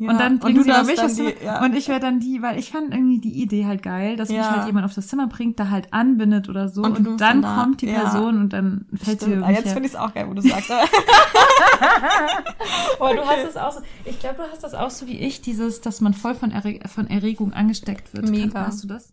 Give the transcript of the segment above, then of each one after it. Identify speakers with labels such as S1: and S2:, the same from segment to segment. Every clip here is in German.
S1: Ja.
S2: Und dann
S1: Und
S2: bringen
S1: du
S2: sie mich
S1: dann die- ja.
S2: Und ich wäre dann die, weil ich fand irgendwie die Idee halt geil, dass mich
S1: Ja.
S2: halt jemand auf das Zimmer bringt, da halt anbindet oder so.
S1: Und
S2: Und, dann
S1: dann da-
S2: kommt die
S1: ja.
S2: Person und dann fällt sie
S1: Stimmt. Ah,
S2: mich
S1: jetzt finde ich es auch geil, wo du sagst. aber-
S2: Aber du hast es auch so, ich glaube, du hast das auch so wie ich, dieses, dass man voll von, Erre von Erregung angesteckt wird.
S1: Mega.
S2: Hast du das?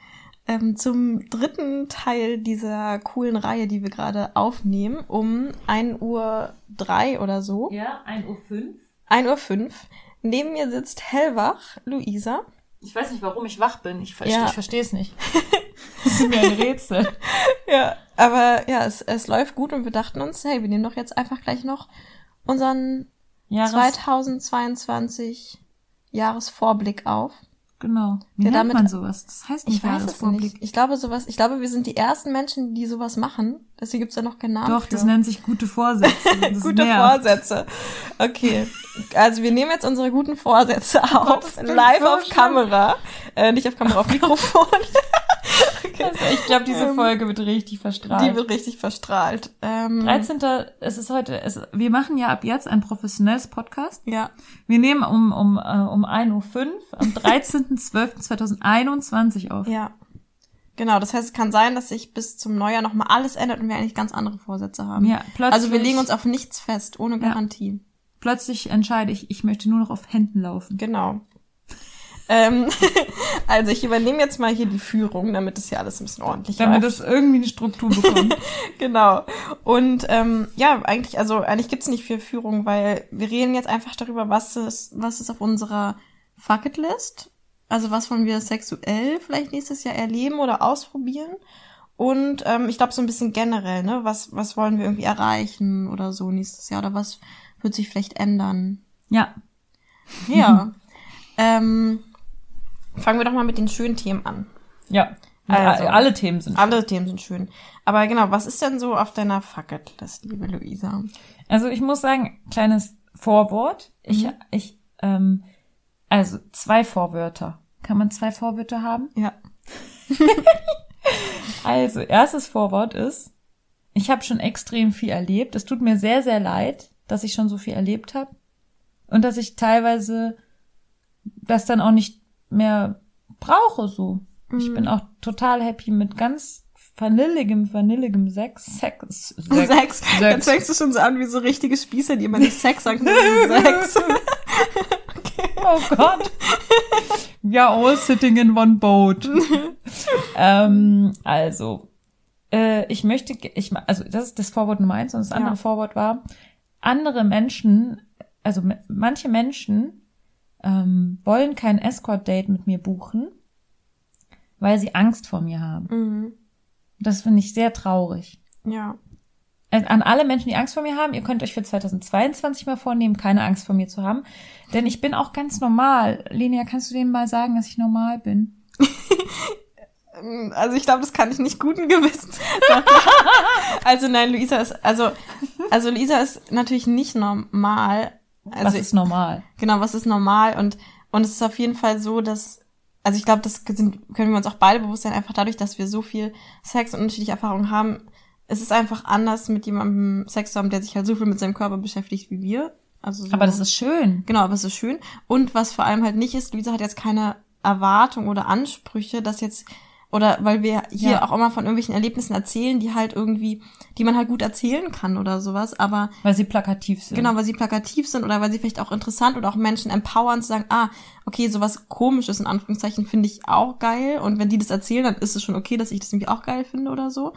S1: Ähm, zum dritten Teil dieser coolen Reihe, die wir gerade aufnehmen, um 1 Uhr drei oder so.
S2: Ja, 1.05 Uhr.
S1: 1 Uhr. fünf. Neben mir sitzt hellwach Luisa.
S2: Ich weiß nicht, warum ich wach bin. Ich, ver
S1: Ja.
S2: ich verstehe es nicht. Das ist mir ein Rätsel.
S1: Ja, aber ja, es, es läuft gut und wir dachten uns, hey, wir nehmen doch jetzt einfach gleich noch unseren
S2: Jahres
S1: 2022 Jahresvorblick auf.
S2: Genau. Wie
S1: Ja,
S2: nennt
S1: damit-
S2: man sowas? Das heißt nicht
S1: Ich weiß es nicht. Ich glaube sowas, ich glaube, wir sind die ersten Menschen, die sowas machen. Deswegen gibt's da noch keinen Namen
S2: Doch,
S1: für.
S2: das nennt sich gute Vorsätze.
S1: Gute
S2: nervt.
S1: Vorsätze. Okay. Also wir nehmen jetzt unsere guten Vorsätze
S2: Gott,
S1: auf.
S2: klingt
S1: live
S2: so
S1: auf
S2: schlimm.
S1: Kamera. Äh, nicht auf Kamera, auf Mikrofon.
S2: Also ich glaube, diese
S1: Ähm,
S2: Folge wird richtig verstrahlt.
S1: Die wird richtig verstrahlt. Ähm,
S2: 13. Es ist heute, es, wir machen ja ab jetzt ein professionelles Podcast.
S1: Ja.
S2: Wir nehmen um, um, äh, um 1.05 Uhr am 13.12.2021 auf.
S1: Ja. Genau, das heißt, es kann sein, dass sich bis zum Neujahr nochmal alles ändert und wir eigentlich ganz andere Vorsätze haben.
S2: Ja, plötzlich,
S1: also wir legen uns auf nichts fest, ohne
S2: Ja.
S1: Garantie.
S2: plötzlich entscheide ich, ich möchte nur noch auf Händen laufen.
S1: Genau. ähm, also ich übernehme jetzt mal hier die Führung, damit es hier alles ein bisschen ordentlich
S2: Damit
S1: läuft.
S2: es irgendwie eine Struktur bekommt.
S1: Genau. Und ähm, ja, eigentlich, also eigentlich gibt's nicht viel Führung, weil wir reden jetzt einfach darüber, was ist, was ist auf unserer Fucket List. Also was wollen wir sexuell vielleicht nächstes Jahr erleben oder ausprobieren. Und ähm, ich glaube so ein bisschen generell, ne? Was, was wollen wir irgendwie erreichen oder so nächstes Jahr? Oder was wird sich vielleicht ändern?
S2: ja.
S1: Ja. ähm, fangen wir doch mal mit den schönen Themen an.
S2: Ja.
S1: Also.
S2: alle Themen sind.
S1: Alle Themen sind schön. Aber genau, was ist denn so auf deiner Fucket-List, liebe Luisa?
S2: Also ich muss sagen, kleines Vorwort. Ich,
S1: Mhm.
S2: ich, ähm, also zwei Vorwörter. Kann man zwei Vorwörter haben?
S1: Ja.
S2: Also, erstes Vorwort ist, ich habe schon extrem viel erlebt. Es tut mir sehr, sehr leid, dass ich schon so viel erlebt habe. Und dass ich teilweise das dann auch nicht mehr brauche so. Ich
S1: Mhm.
S2: bin auch total happy mit ganz vanilligem, vanilligem Sex. Sex. Sex.
S1: Sex. Jetzt fängst du schon so an wie so richtige Spießer, die immer nicht Sex sagen, Sex.
S2: Oh Gott. We are all sitting in one boat. ähm, also, äh, ich möchte, ich, also das ist das Vorwort Nummer eins und das andere
S1: Ja.
S2: Vorwort war, andere Menschen, also manche Menschen ähm, wollen kein Escort-Date mit mir buchen, weil sie Angst vor mir haben.
S1: Mhm.
S2: Das finde ich sehr traurig.
S1: Ja.
S2: Äh, An alle Menschen, die Angst vor mir haben, ihr könnt euch für 2022 mal vornehmen, keine Angst vor mir zu haben. Denn ich bin auch ganz normal. Lenia, kannst du denen mal sagen, dass ich normal bin?
S1: Also ich glaube, das kann ich nicht guten Gewissens. also nein, Luisa ist, also, also Luisa ist natürlich nicht normal. Also
S2: Was ist normal?
S1: Genau, was ist normal? Und, und es ist auf jeden Fall so, dass, also ich glaube, das sind, können wir uns auch beide bewusst sein, einfach dadurch, dass wir so viel Sex und unterschiedliche Erfahrungen haben. Es ist einfach anders, mit jemandem Sex zu haben, der sich halt so viel mit seinem Körper beschäftigt wie wir. Also so,
S2: Aber das ist schön.
S1: Genau, aber es ist schön. Und was vor allem halt nicht ist, Luisa hat jetzt keine Erwartung oder Ansprüche, dass jetzt, oder weil wir hier
S2: Ja.
S1: auch immer von irgendwelchen Erlebnissen erzählen, die halt irgendwie, die man halt gut erzählen kann oder sowas, aber
S2: Weil sie plakativ sind.
S1: Genau, weil sie plakativ sind oder weil sie vielleicht auch interessant oder auch Menschen empowern zu sagen, ah, okay, sowas komisches in Anführungszeichen finde ich auch geil und wenn die das erzählen, dann ist es schon okay, dass ich das irgendwie auch geil finde oder so.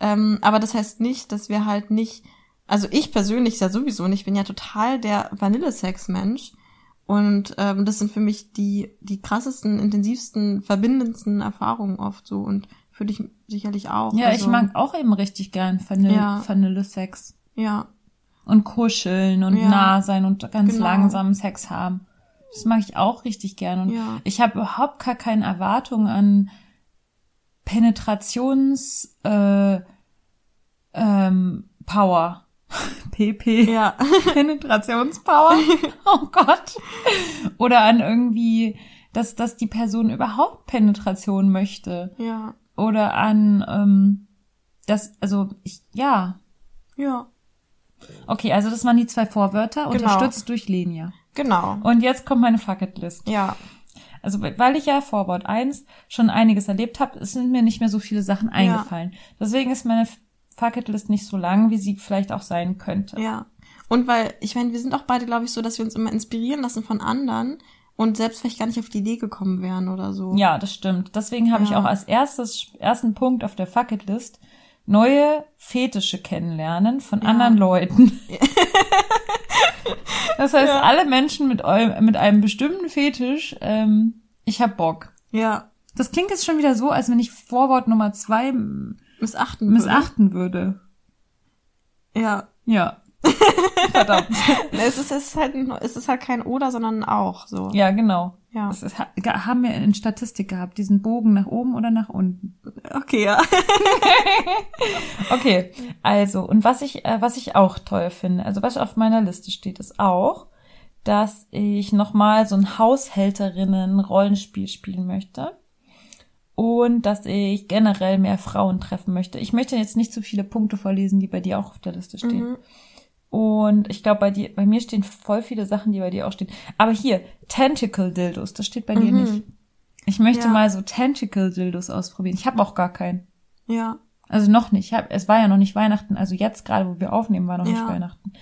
S1: Ähm, aber das heißt nicht, dass wir halt nicht also ich persönlich ja sowieso und ich bin ja total der Vanillesex-Mensch. Und ähm, das sind für mich die, die krassesten, intensivsten, verbindendsten Erfahrungen oft so und für dich sicherlich auch.
S2: Ja,
S1: also,
S2: ich mag auch eben richtig gern Vanille,
S1: Ja.
S2: Vanille-Sex.
S1: Ja,
S2: Und kuscheln und
S1: Ja.
S2: nah sein und ganz
S1: Genau.
S2: langsam Sex haben. Das mag ich auch richtig gern. Und
S1: Ja.
S2: ich habe überhaupt gar keine Erwartungen an Penetrations äh, ähm, Power. PP.
S1: ja,
S2: Penetrationspower. oh Gott. Oder an irgendwie, dass, dass die Person überhaupt Penetration möchte.
S1: ja,
S2: Oder an, ähm, das, also, ich, ja.
S1: ja,
S2: Okay, also das waren die zwei Vorwörter,
S1: Genau.
S2: unterstützt durch Lenia.
S1: genau.
S2: Und jetzt kommt meine Fucketlist.
S1: Ja,
S2: Also, weil ich ja Vorwort 1 schon einiges erlebt habe, sind mir nicht mehr so viele Sachen eingefallen. Deswegen ist meine Fucketlist nicht so lang, wie sie vielleicht auch sein könnte.
S1: ja. Und weil, ich meine, wir sind auch beide, glaube ich, so, dass wir uns immer inspirieren lassen von anderen und selbst vielleicht gar nicht auf die Idee gekommen wären oder so.
S2: Ja, das stimmt. Deswegen habe ich
S1: Ja.
S2: auch als erstes, ersten Punkt auf der Fucketlist neue Fetische kennenlernen von
S1: Ja.
S2: anderen Leuten. das heißt,
S1: Ja.
S2: alle Menschen mit, eu mit einem bestimmten Fetisch, ähm, ich hab Bock.
S1: Ja,
S2: Das klingt jetzt schon wieder so, als wenn ich Vorwort Nummer zwei
S1: missachten. würde.
S2: missachten würde.
S1: Ja.
S2: Ja. Verdammt.
S1: Es ist, es ist halt, es ist halt kein Oder, sondern Auch, so.
S2: Ja, genau.
S1: Ja.
S2: Das ist, ha- haben wir in Statistik gehabt, diesen Bogen nach oben oder nach unten.
S1: Okay, ja.
S2: Okay, also und was ich äh, was ich auch toll finde, also was auf meiner Liste steht, ist auch, dass ich noch mal so ein Haushälterinnen Rollenspiel spielen möchte und dass ich generell mehr Frauen treffen möchte. Ich möchte jetzt nicht so viele Punkte vorlesen, die bei dir auch auf der Liste stehen.
S1: Mhm.
S2: Und ich glaube, bei dir, bei mir stehen voll viele Sachen, die bei dir auch stehen. Aber hier, Tentacle Dildos, das steht bei dir
S1: Mhm.
S2: nicht. Ich möchte
S1: Ja.
S2: mal so Tentacle Dildos ausprobieren. Ich habe auch gar keinen.
S1: Ja.
S2: Also noch nicht. Ich hab, es war ja noch nicht Weihnachten. Also jetzt gerade, wo wir aufnehmen, war noch nicht
S1: Ja.
S2: Weihnachten.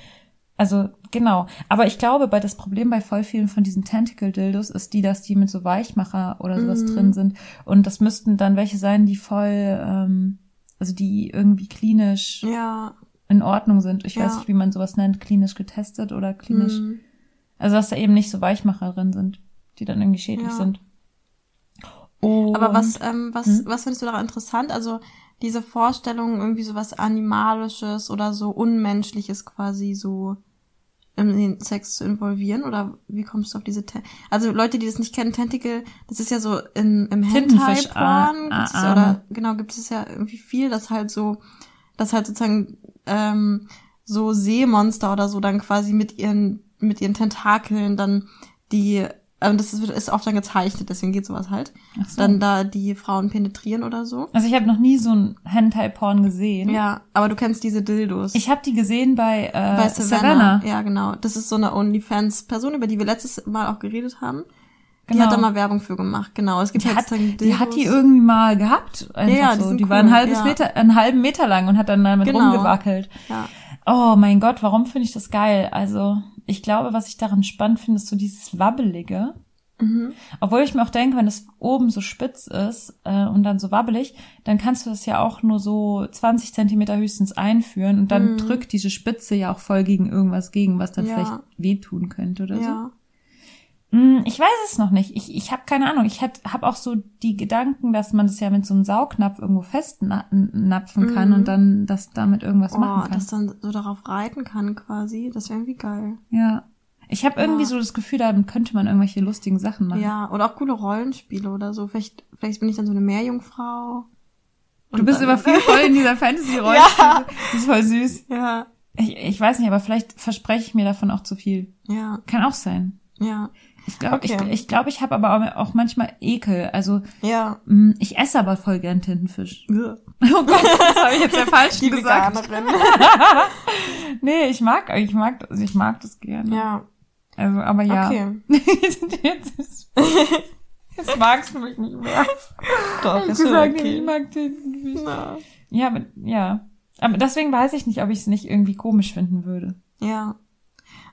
S2: Also genau. Aber ich glaube, bei das Problem bei voll vielen von diesen Tentacle Dildos ist die, dass die mit so Weichmacher oder sowas
S1: Mhm.
S2: drin sind. Und das müssten dann welche sein, die voll, ähm, also die irgendwie klinisch
S1: Ja.
S2: In Ordnung sind. Ich weiß
S1: Ja.
S2: nicht, wie man sowas nennt, klinisch getestet oder klinisch.
S1: Mhm.
S2: Also dass da eben nicht so Weichmacher drin sind, die dann irgendwie schädlich
S1: Ja.
S2: sind. Und,
S1: Aber was, ähm, was,
S2: Hm?
S1: was findest du daran interessant? Also diese Vorstellung, irgendwie so was Animalisches oder so Unmenschliches quasi so in den Sex zu involvieren? Oder wie kommst du auf diese Te Also Leute, die das nicht kennen, Tentacle, das ist ja so in, im Hentai-Porn,
S2: ah, ah,
S1: oder genau, gibt es ja irgendwie viel, dass halt so, dass halt sozusagen ähm, so Seemonster oder so dann quasi mit ihren, mit ihren Tentakeln dann die, ähm, das ist, ist oft dann gezeichnet, deswegen geht sowas halt
S2: so.
S1: dann da die Frauen penetrieren oder so.
S2: also ich habe noch nie so ein Hentai-Porn gesehen.
S1: Ja, aber du kennst diese Dildos.
S2: Ich habe die gesehen bei, äh,
S1: bei
S2: Savannah.
S1: Savannah. Ja, genau. Das ist so eine OnlyFans-Person, über die wir letztes Mal auch geredet haben. Die
S2: Genau.
S1: hat da mal Werbung für gemacht. Genau. Es gibt
S2: Die
S1: halt
S2: hat, die hat die irgendwie mal gehabt. Einfach
S1: Ja, ja, die
S2: so.
S1: sind
S2: Die
S1: cool,
S2: war ein halbes
S1: ja.
S2: Meter, einen halben Meter lang und hat dann damit
S1: Genau.
S2: rumgewackelt.
S1: Ja.
S2: Oh mein Gott, warum finde ich das geil? Also, ich glaube, was ich daran spannend finde, ist so dieses Wabbelige.
S1: Mhm.
S2: Obwohl ich mir auch denke, wenn es oben so spitz ist äh, und dann so wabbelig, dann kannst du das ja auch nur so 20 Zentimeter höchstens einführen und dann
S1: Mhm.
S2: drückt diese Spitze ja auch voll gegen irgendwas gegen, was dann
S1: Ja.
S2: vielleicht wehtun könnte oder so.
S1: Ja.
S2: Hm, Ich weiß es noch nicht. Ich, ich habe keine Ahnung. Ich habe auch so die Gedanken, dass man das ja mit so einem Saugnapf irgendwo festnapfen kann
S1: Mhm.
S2: und dann das damit irgendwas
S1: Oh,
S2: machen kann.
S1: dass dann so darauf reiten kann quasi. Das wäre irgendwie geil.
S2: ja. Ich habe irgendwie
S1: Ja.
S2: so das Gefühl, damit könnte man irgendwelche lustigen Sachen machen.
S1: Ja. Oder auch coole Rollenspiele oder so. Vielleicht, vielleicht bin ich dann so eine Meerjungfrau.
S2: Du bist aber viel voll in dieser Fantasy-Rolle.
S1: Ja.
S2: Das ist voll süß.
S1: Ja.
S2: Ich, ich weiß nicht, aber vielleicht verspreche ich mir davon auch zu viel.
S1: Ja.
S2: Kann auch sein.
S1: Ja.
S2: Ich glaube,
S1: Okay.
S2: ich, ich, glaub, ich habe aber auch- manchmal Ekel. Also
S1: Ja.
S2: mh, ich esse aber voll gern Tintenfisch.
S1: Ja.
S2: Oh Gott, das habe ich jetzt der falsch
S1: Die
S2: gesagt.
S1: Veganerin.
S2: Nee, ich mag, ich mag, also ich mag das gerne.
S1: ja.
S2: Also, aber ja.
S1: Okay.
S2: jetzt, ist, jetzt magst du mich nicht mehr.
S1: Doch,
S2: Ich
S1: ist
S2: sage,
S1: okay.
S2: ich mag Tintenfisch.
S1: Na.
S2: Ja, aber, ja. Aber deswegen weiß ich nicht, ob ich es nicht irgendwie komisch finden würde.
S1: Ja.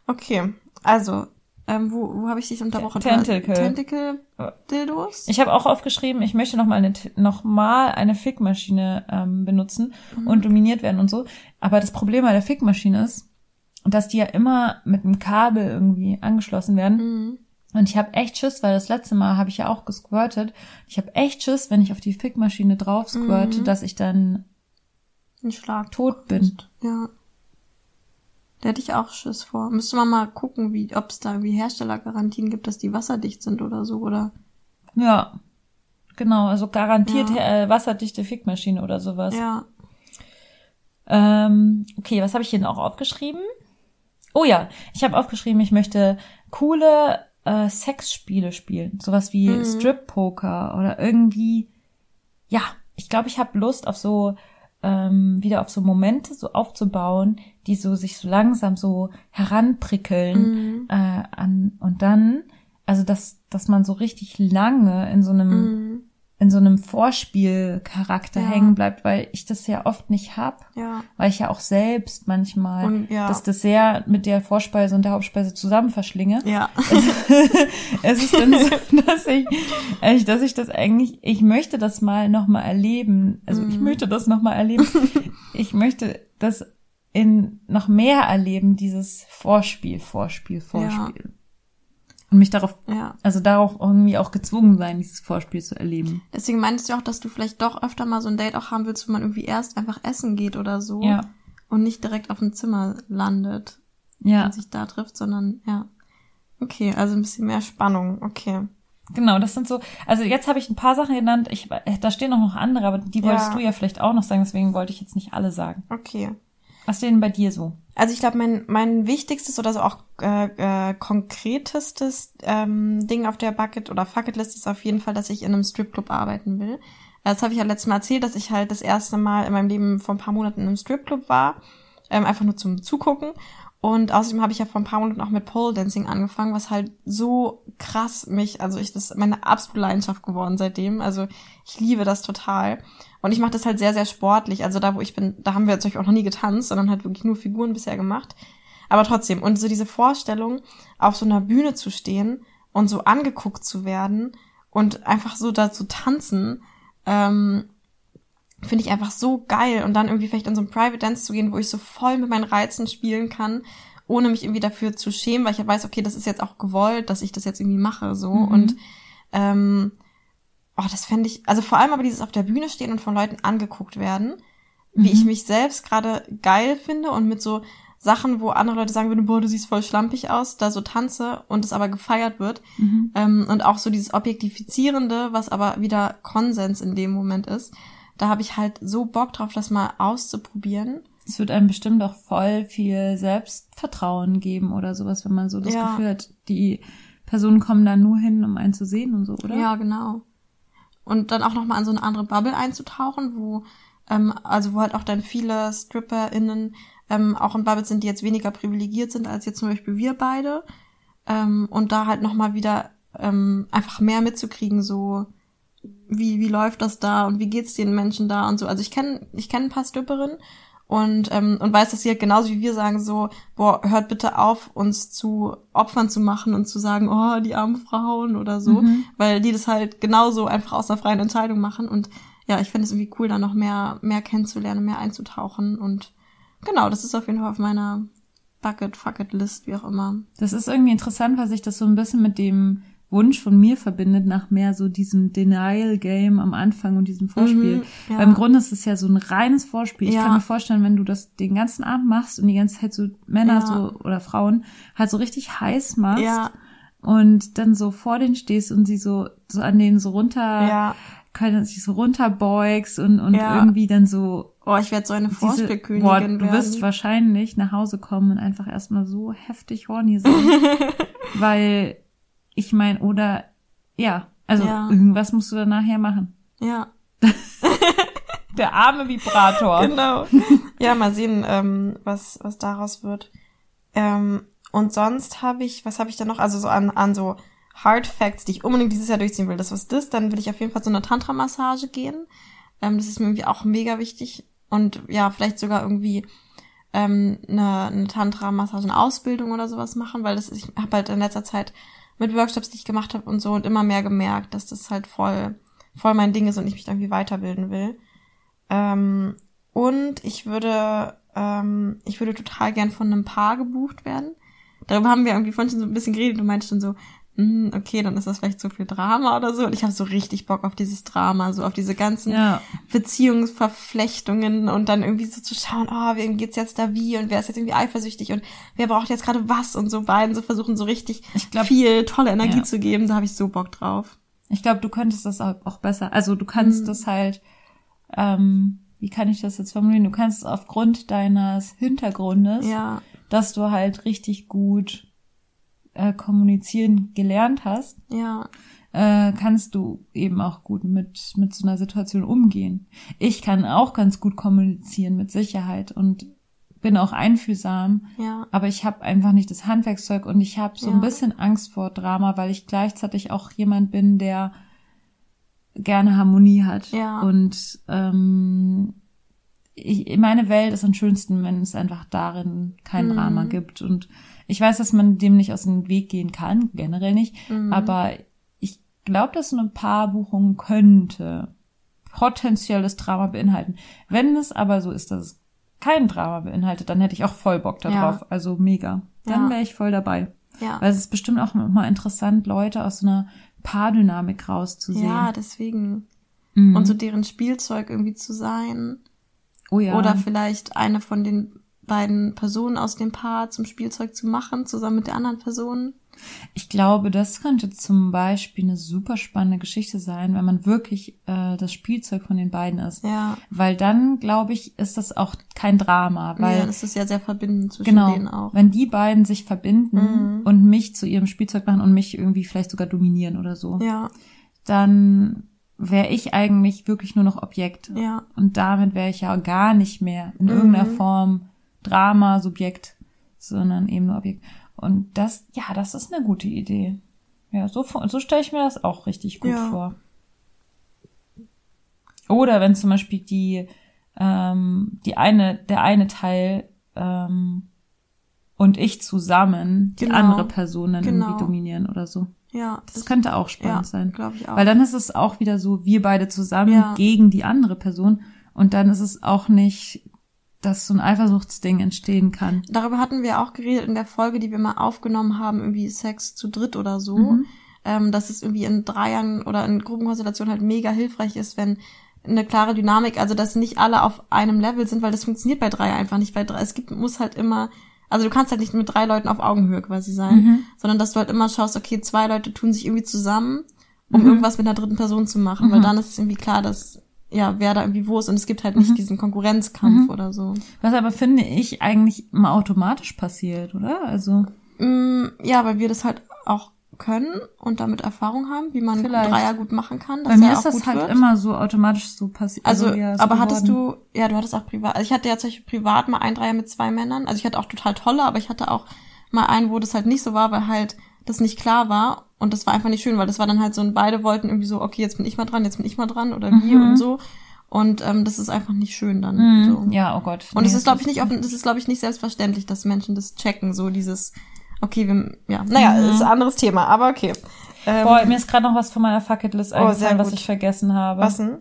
S1: Okay. Also, Ähm, wo wo habe ich dich unterbrochen?
S2: Tentacle.
S1: Tentacle-Dildos?
S2: Ich habe auch aufgeschrieben, ich möchte noch mal eine, noch mal eine Fickmaschine ähm, benutzen und dominiert werden und so. Aber das Problem bei der Fickmaschine ist, dass die ja immer mit einem Kabel irgendwie angeschlossen werden.
S1: Mhm.
S2: Und ich habe echt Schiss, weil das letzte Mal habe ich ja auch gesquirtet. Ich habe echt Schiss, wenn ich auf die Fickmaschine drauf squirte,
S1: Mhm.
S2: dass ich dann
S1: Ein Schlag.
S2: tot bin.
S1: Ja. Da hätte ich auch Schiss vor. Müsste man mal gucken, wie, ob es da irgendwie Herstellergarantien gibt, dass die wasserdicht sind oder so, oder?
S2: Ja. Genau, also garantiert
S1: Ja.
S2: äh, wasserdichte Fickmaschine oder sowas.
S1: Ja.
S2: Ähm, okay, was habe ich hier noch aufgeschrieben? Oh ja, ich habe aufgeschrieben, ich möchte coole äh, Sexspiele spielen. Sowas wie
S1: Mhm.
S2: Strip-Poker oder irgendwie. Ja, ich glaube, ich habe Lust auf so ähm, wieder auf so Momente so aufzubauen, die so sich so langsam so heranprickeln
S1: Mhm.
S2: äh, an und dann, also dass dass man so richtig lange in so einem
S1: Mhm.
S2: In so einem Vorspielcharakter
S1: Ja.
S2: hängen bleibt, weil ich das ja oft nicht hab,
S1: Ja.
S2: weil ich ja auch selbst manchmal
S1: Und ja.
S2: das Dessert mit der Vorspeise und der Hauptspeise zusammen verschlinge.
S1: Ja.
S2: es ist dann so, dass ich, eigentlich, dass ich das eigentlich, ich möchte das mal nochmal erleben. Also ich
S1: Mhm.
S2: möchte das nochmal erleben. ich möchte das in noch mehr erleben, dieses Vorspiel, Vorspiel, Vorspiel. Und mich darauf,
S1: ja.
S2: also darauf irgendwie auch gezwungen sein, dieses Vorspiel zu erleben.
S1: Deswegen meintest du auch, dass du vielleicht doch öfter mal so ein Date auch haben willst, wo man irgendwie erst einfach essen geht oder so.
S2: Ja.
S1: Und nicht direkt auf dem Zimmer landet
S2: Ja.
S1: und sich da trifft, sondern, ja. Okay, also ein bisschen mehr Spannung. Okay.
S2: Genau, das sind so, also jetzt habe ich ein paar Sachen genannt, ich, da stehen auch noch andere, aber die wolltest
S1: Ja.
S2: du ja vielleicht auch noch sagen, deswegen wollte ich jetzt nicht alle sagen.
S1: Okay.
S2: Was steht denn bei dir so?
S1: Also ich glaube, mein, mein wichtigstes oder so auch äh, äh, konkretestes ähm, Ding auf der Bucket- oder Fucketlist ist auf jeden Fall, dass ich in einem Stripclub arbeiten will. Äh, Das habe ich ja letztes Mal erzählt, dass ich halt das erste Mal in meinem Leben vor ein paar Monaten in einem Stripclub war. Ähm, einfach nur zum Zugucken. Und außerdem habe ich ja vor ein paar Monaten auch mit Pole Dancing angefangen, was halt so krass mich, also ich, das ist meine absolute Leidenschaft geworden seitdem. Also ich liebe das total. Und ich mache das halt sehr, sehr sportlich. Also da, wo ich bin, da haben wir natürlich auch noch nie getanzt, sondern halt wirklich nur Figuren bisher gemacht. Aber trotzdem, und so diese Vorstellung, auf so einer Bühne zu stehen und so angeguckt zu werden und einfach so da zu tanzen, ähm, finde ich einfach so geil. Und dann irgendwie vielleicht in so ein Private Dance zu gehen, wo ich so voll mit meinen Reizen spielen kann, ohne mich irgendwie dafür zu schämen, weil ich ja weiß, okay, das ist jetzt auch gewollt, dass ich das jetzt irgendwie mache, so.
S2: Mhm.
S1: Und ähm, oh, das fände ich, also vor allem aber dieses auf der Bühne stehen und von Leuten angeguckt werden, wie
S2: Mhm.
S1: ich mich selbst gerade geil finde und mit so Sachen, wo andere Leute sagen würden, boah, du siehst voll schlampig aus, da so tanze und es aber gefeiert wird.
S2: Mhm.
S1: Ähm, und auch so dieses Objektifizierende, was aber wieder Konsens in dem Moment ist. Da habe ich halt so Bock drauf, das mal auszuprobieren.
S2: Es wird einem bestimmt auch voll viel Selbstvertrauen geben oder sowas, wenn man so das
S1: Ja.
S2: Gefühl hat, die Personen kommen da nur hin, um einen zu sehen und so, oder?
S1: Ja, genau. Und dann auch nochmal in so eine andere Bubble einzutauchen, wo, ähm, also wo halt auch dann viele StripperInnen ähm, auch in Bubbles sind, die jetzt weniger privilegiert sind als jetzt zum Beispiel wir beide. Ähm, und da halt nochmal wieder ähm, einfach mehr mitzukriegen, so wie, wie läuft das da und wie geht's den Menschen da und so. Also ich kenne ich kenn ein paar Stripperinnen und, ähm, und weiß, dass sie halt genauso wie wir sagen, so, boah, hört bitte auf, uns zu Opfern zu machen und zu sagen, oh, die armen Frauen oder so,
S2: Mhm.
S1: weil die das halt genauso einfach aus einer freien Entscheidung machen. Und ja, ich finde es irgendwie cool, da noch mehr, mehr kennenzulernen, mehr einzutauchen. Und genau, das ist auf jeden Fall auf meiner Bucket, Fucket List, wie auch immer.
S2: Das ist irgendwie interessant, weil sich das so ein bisschen mit dem Wunsch von mir verbindet, nach mehr so diesem Denial-Game am Anfang und diesem Vorspiel.
S1: Mhm, ja.
S2: Weil im Grunde ist es ja so ein reines Vorspiel. Ich
S1: Ja.
S2: kann mir vorstellen, wenn du das den ganzen Abend machst und die ganze Zeit so Männer
S1: Ja.
S2: so oder Frauen halt so richtig heiß machst und dann so vor denen stehst und sie so, so an denen so runter,
S1: ja.
S2: können sich so runterbeugst und, und irgendwie dann so
S1: Oh, ich werde so eine Vorspielkönigin
S2: boah, du wirst
S1: werden.
S2: wahrscheinlich nach Hause kommen und einfach erstmal so heftig horny sein. weil ich meine, oder ja, also
S1: Ja.
S2: irgendwas musst du dann nachher machen.
S1: Ja,
S2: Der arme Vibrator.
S1: genau. Ja, mal sehen, ähm, was, was daraus wird. Ähm, und sonst habe ich, was habe ich da noch? Also so an, an so Hard Facts, die ich unbedingt dieses Jahr durchziehen will. Das was das, dann will ich auf jeden Fall zu einer Tantra-Massage gehen. Ähm, das ist mir irgendwie auch mega wichtig. Und ja, vielleicht sogar irgendwie ähm, eine, eine Tantra-Massage, eine Ausbildung oder sowas machen, weil das ich habe halt in letzter Zeit mit Workshops, die ich gemacht habe und so und immer mehr gemerkt, dass das halt voll voll mein Ding ist und ich mich irgendwie weiterbilden will. Ähm, und ich würde ähm, ich würde total gern von einem Paar gebucht werden. Darüber haben wir irgendwie vorhin schon so ein bisschen geredet. Du meinst schon so, hm, okay, dann ist das vielleicht so viel Drama oder so. Und ich habe so richtig Bock auf dieses Drama, so auf diese ganzen
S2: Ja.
S1: Beziehungsverflechtungen und dann irgendwie so zu schauen, oh, wem geht's jetzt da wie und wer ist jetzt irgendwie eifersüchtig und wer braucht jetzt gerade was und so beiden so versuchen so richtig
S2: Ich glaub-
S1: viel tolle Energie
S2: Ja.
S1: zu geben. Da habe ich so Bock drauf.
S2: Ich glaube, du könntest das auch auch besser. Also du kannst
S1: Mhm.
S2: das halt, ähm, wie kann ich das jetzt formulieren? Du kannst es aufgrund deines Hintergrundes,
S1: Ja,
S2: dass du halt richtig gut äh, kommunizieren gelernt hast,
S1: ja,
S2: äh, kannst du eben auch gut mit, mit so einer Situation umgehen. Ich kann auch ganz gut kommunizieren mit Sicherheit und bin auch einfühlsam,
S1: ja,
S2: aber ich habe einfach nicht das Handwerkszeug und ich habe so
S1: Ja.
S2: ein bisschen Angst vor Drama, weil ich gleichzeitig auch jemand bin, der gerne Harmonie hat.
S1: Ja.
S2: Und ähm, ich, meine Welt ist am schönsten, wenn es einfach darin kein
S1: Mhm.
S2: Drama gibt. Und ich weiß, dass man dem nicht aus dem Weg gehen kann, generell nicht.
S1: Mhm.
S2: Aber ich glaube, dass so eine Paarbuchung könnte potenzielles Drama beinhalten. Wenn es aber so ist, dass es kein Drama beinhaltet, dann hätte ich auch voll Bock darauf.
S1: Ja.
S2: Also mega. Dann
S1: Ja.
S2: wäre ich voll dabei.
S1: ja.
S2: Weil es ist bestimmt auch mal interessant, Leute aus so einer Paardynamik rauszusehen.
S1: Ja, deswegen.
S2: Mhm.
S1: Und so deren Spielzeug irgendwie zu sein.
S2: oh ja.
S1: Oder vielleicht eine von den beiden Personen aus dem Paar zum Spielzeug zu machen, zusammen mit der anderen Person.
S2: Ich glaube, das könnte zum Beispiel eine super spannende Geschichte sein, wenn man wirklich äh, das Spielzeug von den beiden ist.
S1: Ja.
S2: Weil dann, glaube ich, ist das auch kein Drama. Weil
S1: ja, das ist ja sehr verbindend zwischen
S2: genau,
S1: denen auch.
S2: wenn die beiden sich verbinden
S1: Mhm.
S2: und mich zu ihrem Spielzeug machen und mich irgendwie vielleicht sogar dominieren oder so,
S1: Ja,
S2: dann wäre ich eigentlich wirklich nur noch Objekt.
S1: ja,
S2: Und damit wäre ich ja gar nicht mehr in
S1: Mhm.
S2: irgendeiner Form Drama, Subjekt, sondern eben nur Objekt. Und das, ja, das ist eine gute Idee. Ja, so, so stelle ich mir das auch richtig gut
S1: Ja.
S2: vor. Oder wenn zum Beispiel die, ähm, die eine, der eine Teil ähm, und ich zusammen die
S1: Genau.
S2: andere Person dann
S1: Genau.
S2: irgendwie dominieren oder so.
S1: ja.
S2: Das könnte auch spannend
S1: ja,
S2: sein.
S1: glaube ich auch.
S2: Weil dann ist es auch wieder so, wir beide zusammen
S1: Ja.
S2: gegen die andere Person. Und dann ist es auch nicht, dass so ein Eifersuchtsding entstehen kann.
S1: Darüber hatten wir auch geredet in der Folge, die wir mal aufgenommen haben, irgendwie Sex zu dritt oder so.
S2: Mhm.
S1: Ähm, dass es irgendwie in Dreiern oder in Gruppenkonstellationen halt mega hilfreich ist, wenn eine klare Dynamik, also dass nicht alle auf einem Level sind, weil das funktioniert bei Dreier einfach nicht. Bei drei, es gibt, muss halt immer, also du kannst halt nicht mit drei Leuten auf Augenhöhe quasi sein,
S2: Mhm.
S1: sondern dass du halt immer schaust, okay, zwei Leute tun sich irgendwie zusammen, um
S2: Mhm.
S1: irgendwas mit einer dritten Person zu machen, weil
S2: Mhm.
S1: dann ist es irgendwie klar, dass ja, wer da irgendwie wo ist und es gibt halt nicht
S2: Mhm.
S1: diesen Konkurrenzkampf
S2: Mhm.
S1: oder so.
S2: Was aber finde ich eigentlich immer automatisch passiert, oder? Also,
S1: Mm, ja, weil wir das halt auch können und damit Erfahrung haben, wie man
S2: Vielleicht.
S1: Dreier gut machen kann.
S2: bei mir ist das halt
S1: wird.
S2: immer so automatisch so passiert.
S1: Also,
S2: ja, so
S1: aber hattest
S2: geworden.
S1: du, ja, du hattest auch privat, also ich hatte ja tatsächlich privat mal ein Dreier mit zwei Männern. Also ich hatte auch total tolle, aber ich hatte auch mal einen, wo das halt nicht so war, weil halt das nicht klar war. Und das war einfach nicht schön, weil das war dann halt so, und beide wollten irgendwie so, okay, jetzt bin ich mal dran, jetzt bin ich mal dran oder wie
S2: Mhm.
S1: und so. Und ähm, das ist einfach nicht schön dann.
S2: Mhm.
S1: So.
S2: Ja, oh Gott.
S1: Und es
S2: Nee,
S1: ist, glaube ich, nicht offen, das ist, glaube ich, nicht selbstverständlich, dass Menschen das checken, so dieses, okay, wir, ja, naja,
S2: Mhm.
S1: das ist ein anderes Thema, aber okay. Ähm,
S2: Boah, mir ist gerade noch was von meiner Fucketlist
S1: Oh,
S2: eingefallen,
S1: sehr
S2: was ich vergessen habe.
S1: was denn?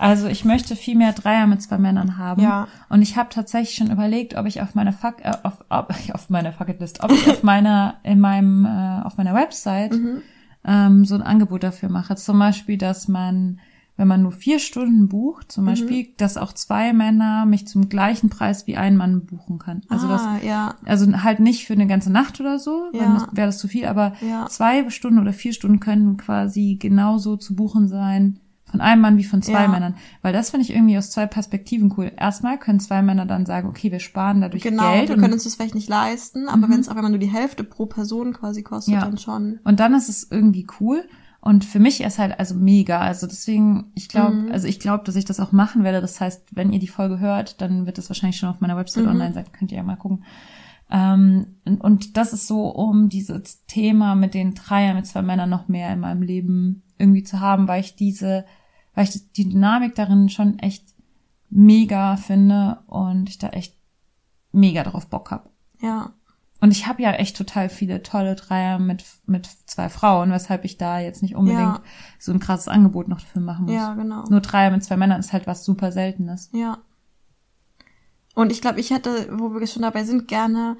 S2: Also ich möchte viel mehr Dreier mit zwei Männern haben.
S1: Ja.
S2: Und ich habe tatsächlich schon überlegt, ob ich auf meiner Fuck, äh, auf, ob, auf meiner Fucketlist, ob ich auf meiner, in meinem, äh, auf meiner Website
S1: Mhm.
S2: ähm, so ein Angebot dafür mache. Zum Beispiel, dass man, wenn man nur vier Stunden bucht,
S1: Mhm.
S2: zum Beispiel, dass auch zwei Männer mich zum gleichen Preis wie ein Mann buchen kann. Also das,
S1: ah, ja,
S2: also halt nicht für eine ganze Nacht oder so,
S1: Ja.
S2: wäre das zu viel, aber
S1: ja,
S2: zwei Stunden oder vier Stunden können quasi genauso zu buchen sein von einem Mann wie von zwei
S1: Ja.
S2: Männern. Weil das finde ich irgendwie aus zwei Perspektiven cool. Erstmal können zwei Männer dann sagen, okay, wir sparen dadurch
S1: genau,
S2: Geld.
S1: wir
S2: und,
S1: können uns das vielleicht nicht leisten, aber
S2: Mhm.
S1: wenn es auf einmal nur die Hälfte pro Person quasi kostet,
S2: Ja.
S1: dann schon.
S2: und dann ist es irgendwie cool. Und für mich ist halt also mega. Also deswegen, ich glaube,
S1: Mhm.
S2: also ich glaube, dass ich das auch machen werde. Das heißt, wenn ihr die Folge hört, dann wird das wahrscheinlich schon auf meiner Website
S1: Mhm.
S2: online sein. Könnt ihr ja mal gucken. Ähm, und- und das ist so, um dieses Thema mit den Dreier mit zwei Männern noch mehr in meinem Leben irgendwie zu haben, weil ich diese, weil ich die Dynamik darin schon echt mega finde und ich da echt mega drauf Bock hab.
S1: Ja.
S2: Und ich habe ja echt total viele tolle Dreier mit, mit zwei Frauen, weshalb ich da jetzt nicht unbedingt
S1: Ja.
S2: so ein krasses Angebot noch dafür machen muss.
S1: Ja, genau.
S2: Nur Dreier mit zwei Männern ist halt was super Seltenes.
S1: Ja. Und ich glaube, ich hätte, wo wir schon dabei sind, gerne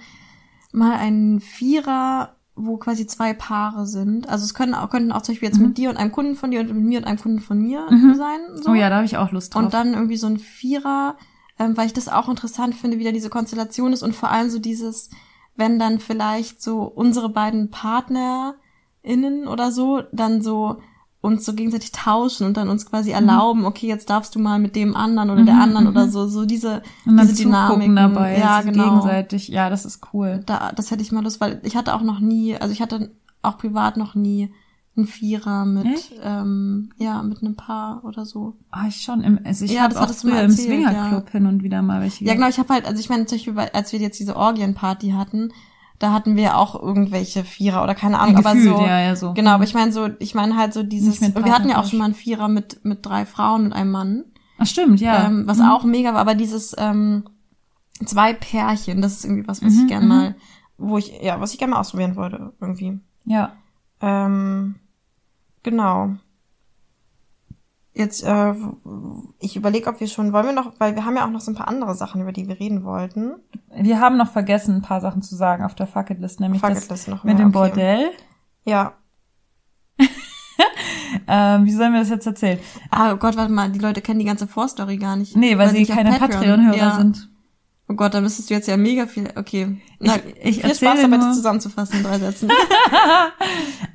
S1: mal einen Vierer, wo quasi zwei Paare sind. Also es können auch, könnten auch zum Beispiel jetzt mit dir und einem Kunden von dir und mit mir und einem Kunden von mir
S2: Mhm.
S1: sein. So.
S2: Oh ja, da habe ich auch Lust drauf.
S1: Und dann irgendwie so ein Vierer, ähm, weil ich das auch interessant finde, wie da diese Konstellation ist und vor allem so dieses, wenn dann vielleicht so unsere beiden PartnerInnen oder so dann so uns so gegenseitig tauschen und dann uns quasi erlauben, okay, jetzt darfst du mal mit dem anderen oder der
S2: Mhm,
S1: anderen
S2: mhm.
S1: oder so, so diese,
S2: und dann
S1: diese Dynamiken.
S2: dabei,
S1: ja,
S2: sich
S1: genau.
S2: gegenseitig. Ja, das ist cool.
S1: Da, das hätte ich mal Lust, weil ich hatte auch noch nie, also ich hatte auch privat noch nie einen Vierer mit,
S2: Echt?
S1: ähm, ja, mit einem Paar oder so.
S2: Ah, ich schon im, also ich
S1: Ja, das
S2: auch
S1: hattest du mal
S2: früher im
S1: erzählt,
S2: Swingerclub hin und wieder mal welche.
S1: Ja, genau, ich habe halt, also ich meine, zum Beispiel, bei- als wir jetzt diese Orgienparty hatten, da hatten wir auch irgendwelche Vierer oder keine Ahnung, aber
S2: Gefühlt,
S1: so.
S2: ja, ja, so.
S1: Genau, aber ich meine so, ich meine halt so dieses, wir hatten ja auch schon mal einen Vierer mit, mit drei Frauen und einem Mann,
S2: Ach, stimmt, ja.
S1: ähm, was
S2: Mhm.
S1: auch mega war, aber dieses ähm, zwei Pärchen, das ist irgendwie was, was
S2: Mhm,
S1: ich gerne
S2: mhm.
S1: mal, wo ich, ja, was ich gerne mal ausprobieren wollte, irgendwie.
S2: Ja.
S1: Ähm, genau. Jetzt, äh, ich überlege, ob wir schon, wollen wir noch, weil wir haben ja auch noch so ein paar andere Sachen, über die wir reden wollten.
S2: Wir haben noch vergessen, ein paar Sachen zu sagen auf der Fucketlist, nämlich das
S1: Fucketlist noch
S2: mit
S1: mehr,
S2: dem
S1: okay.
S2: Bordell.
S1: Ja.
S2: Ähm, wie sollen wir das jetzt erzählen?
S1: Ah, oh Gott, warte mal, die Leute kennen die ganze Vorstory gar nicht.
S2: Nee, weil, sie
S1: nicht auf
S2: keine Patreon-Hörer
S1: ja.
S2: sind.
S1: Oh Gott, da müsstest du jetzt ja mega viel, okay. Na,
S2: ich
S1: viel
S2: erzähle
S1: Spaß dabei,
S2: nur-
S1: das zusammenzufassen in drei Sätzen.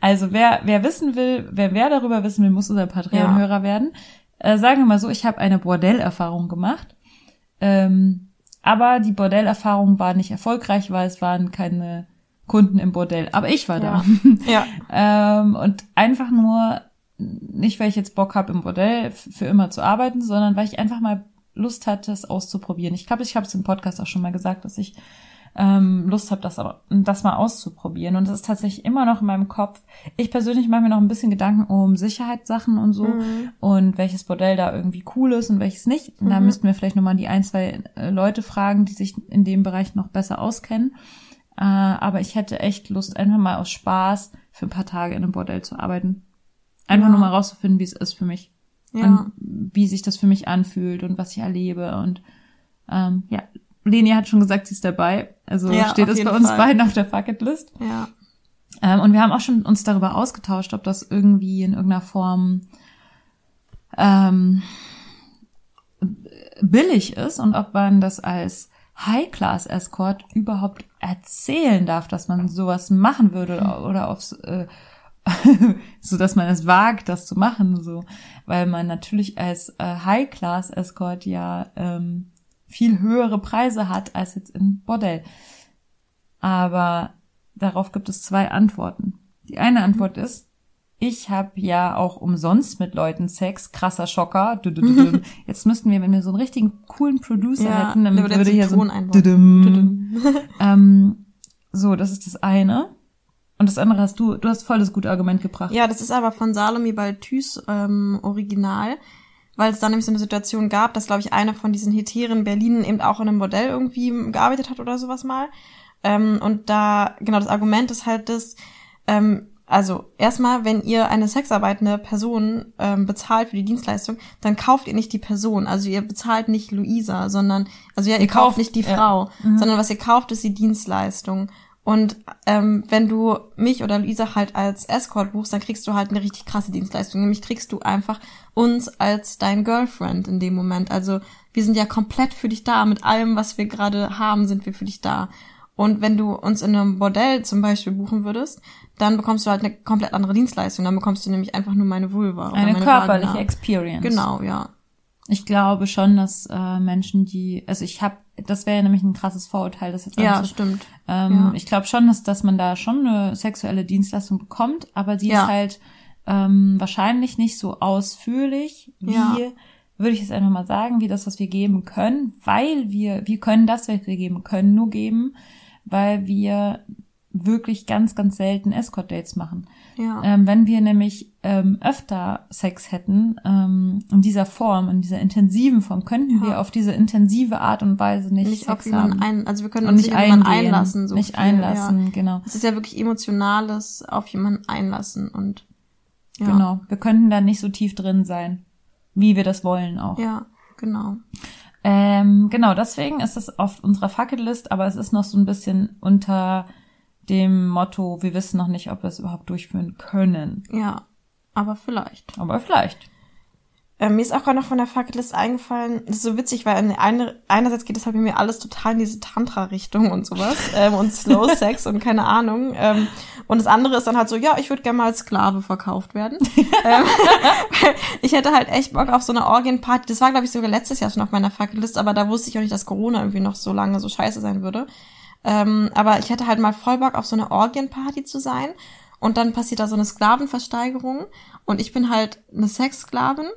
S2: Also wer, wer wissen will, wer mehr darüber wissen will, muss unser Patreon-Hörer werden. Äh, sagen wir mal so, ich habe eine Bordellerfahrung gemacht. Ähm, aber die Bordellerfahrung war nicht erfolgreich, weil es waren keine Kunden im Bordell. Aber ich war da.
S1: ja.
S2: ähm, und einfach nur, nicht weil ich jetzt Bock habe, im Bordell für immer zu arbeiten, sondern weil ich einfach mal Lust hatte, es auszuprobieren. Ich glaube, ich habe es im Podcast auch schon mal gesagt, dass ich ähm, Lust habe, das, aber- das mal auszuprobieren. Und das ist tatsächlich immer noch in meinem Kopf. Ich persönlich mache mir noch ein bisschen Gedanken um Sicherheitssachen und so
S1: Mhm.
S2: und welches Bordell da irgendwie cool ist und welches nicht. Und da
S1: Mhm.
S2: müssten wir vielleicht nochmal die ein, zwei äh, Leute fragen, die sich in dem Bereich noch besser auskennen. Äh, aber ich hätte echt Lust, einfach mal aus Spaß für ein paar Tage in einem Bordell zu arbeiten. Einfach
S1: Ja.
S2: nur mal rauszufinden, wie es ist für mich.
S1: Ja.
S2: Und wie sich das für mich anfühlt und was ich erlebe. Und ähm, ja, Leni hat schon gesagt, sie ist dabei. Also
S1: Ja,
S2: steht es bei uns
S1: Fall.
S2: beiden auf der Bucketlist.
S1: Ja.
S2: Ähm, und wir haben auch schon uns darüber ausgetauscht, ob das irgendwie in irgendeiner Form ähm, billig ist und ob man das als High-Class-Escort überhaupt erzählen darf, dass man sowas machen würde oder, oder aufs, äh, so dass man es wagt, das zu machen, so, weil man natürlich als äh, High-Class-Escort ja ähm, viel höhere Preise hat als jetzt im Bordell. Aber darauf gibt es zwei Antworten. Die eine Antwort ist, ich habe ja auch umsonst mit Leuten Sex, krasser Schocker. Du, du, du, du. Jetzt müssten wir, wenn wir so einen richtigen coolen Producer
S1: Ja,
S2: hätten, dann
S1: würde
S2: hier so ein
S1: einbauen.
S2: Düdüm. ähm, so, das ist das eine. Und das andere hast du, du hast voll das gute Argument gebracht.
S1: Ja, das ist aber von Salome Balthus ähm, Original, weil es da nämlich so eine Situation gab, dass, glaube ich, eine von diesen Heteren in Berlin eben auch in einem Modell irgendwie gearbeitet hat oder sowas mal. Ähm, und da, genau, das Argument ist halt das, ähm, also erstmal, wenn ihr eine sexarbeitende Person ähm, bezahlt für die Dienstleistung, dann kauft ihr nicht die Person. Also ihr bezahlt nicht Luisa, sondern, also ja, ihr,
S2: Ihr
S1: kauft
S2: kauft-
S1: nicht die
S2: ja.
S1: Frau,
S2: Mhm.
S1: sondern was ihr kauft, ist die Dienstleistung. Und ähm, wenn du mich oder Luisa halt als Escort buchst, dann kriegst du halt eine richtig krasse Dienstleistung. Nämlich kriegst du einfach uns als dein Girlfriend in dem Moment. Also wir sind ja komplett für dich da. Mit allem, was wir gerade haben, sind wir für dich da. Und wenn du uns in einem Bordell zum Beispiel buchen würdest, dann bekommst du halt eine komplett andere Dienstleistung. Dann bekommst du nämlich einfach nur meine Vulva.
S2: Eine
S1: meine
S2: körperliche
S1: Vagina.
S2: Experience.
S1: Genau, ja.
S2: Ich glaube schon, dass äh, Menschen, die, also ich habe, das wäre ja nämlich ein krasses Vorurteil, das jetzt
S1: Ja, stimmt.
S2: ähm,
S1: ja.
S2: Ich glaube schon, dass, dass man da schon eine sexuelle Dienstleistung bekommt, aber die
S1: Ja.
S2: ist halt ähm, wahrscheinlich nicht so ausführlich wie,
S1: Ja.
S2: würde ich jetzt einfach mal sagen, wie das, was wir geben können, weil wir, wir können das, was wir geben können, nur geben, weil wir wirklich ganz, ganz selten Escort-Dates machen.
S1: Ja.
S2: Ähm, wenn wir nämlich ähm, öfter Sex hätten, ähm, in dieser Form, in dieser intensiven Form, könnten
S1: Ja.
S2: wir auf diese intensive Art und Weise nicht,
S1: nicht auf
S2: Sex
S1: jemanden
S2: haben.
S1: ein, also wir können uns
S2: nicht
S1: nicht auf jemanden
S2: eingehen,
S1: einlassen. So
S2: nicht
S1: viel,
S2: einlassen,
S1: Ja.
S2: genau.
S1: Es ist ja wirklich emotionales auf jemanden einlassen und ja.
S2: Genau. Wir könnten da nicht so tief drin sein, wie wir das wollen auch.
S1: Ja, genau.
S2: Ähm, genau, deswegen ist es auf unserer Fucketlist, aber es ist noch so ein bisschen unter dem Motto, wir wissen noch nicht, ob wir es überhaupt durchführen können.
S1: Ja, aber vielleicht.
S2: Aber vielleicht.
S1: Äh, mir ist auch gerade noch von der Fucketlist eingefallen, das ist so witzig, weil eine, einerseits geht es halt bei mir alles total in diese Tantra-Richtung und sowas ähm, und Slow Sex und keine Ahnung. Ähm, und das andere ist dann halt so, ja, ich würde gerne mal als Sklave verkauft werden. ähm, ich hätte halt echt Bock auf so eine Orgienparty. Das war, glaube ich, sogar letztes Jahr schon auf meiner Fucketlist, aber da wusste ich auch nicht, dass Corona irgendwie noch so lange so scheiße sein würde. Ähm, aber ich hätte halt mal voll Bock auf so eine Orgienparty zu sein. Und dann passiert da so eine Sklavenversteigerung. Und ich bin halt eine Sexsklavin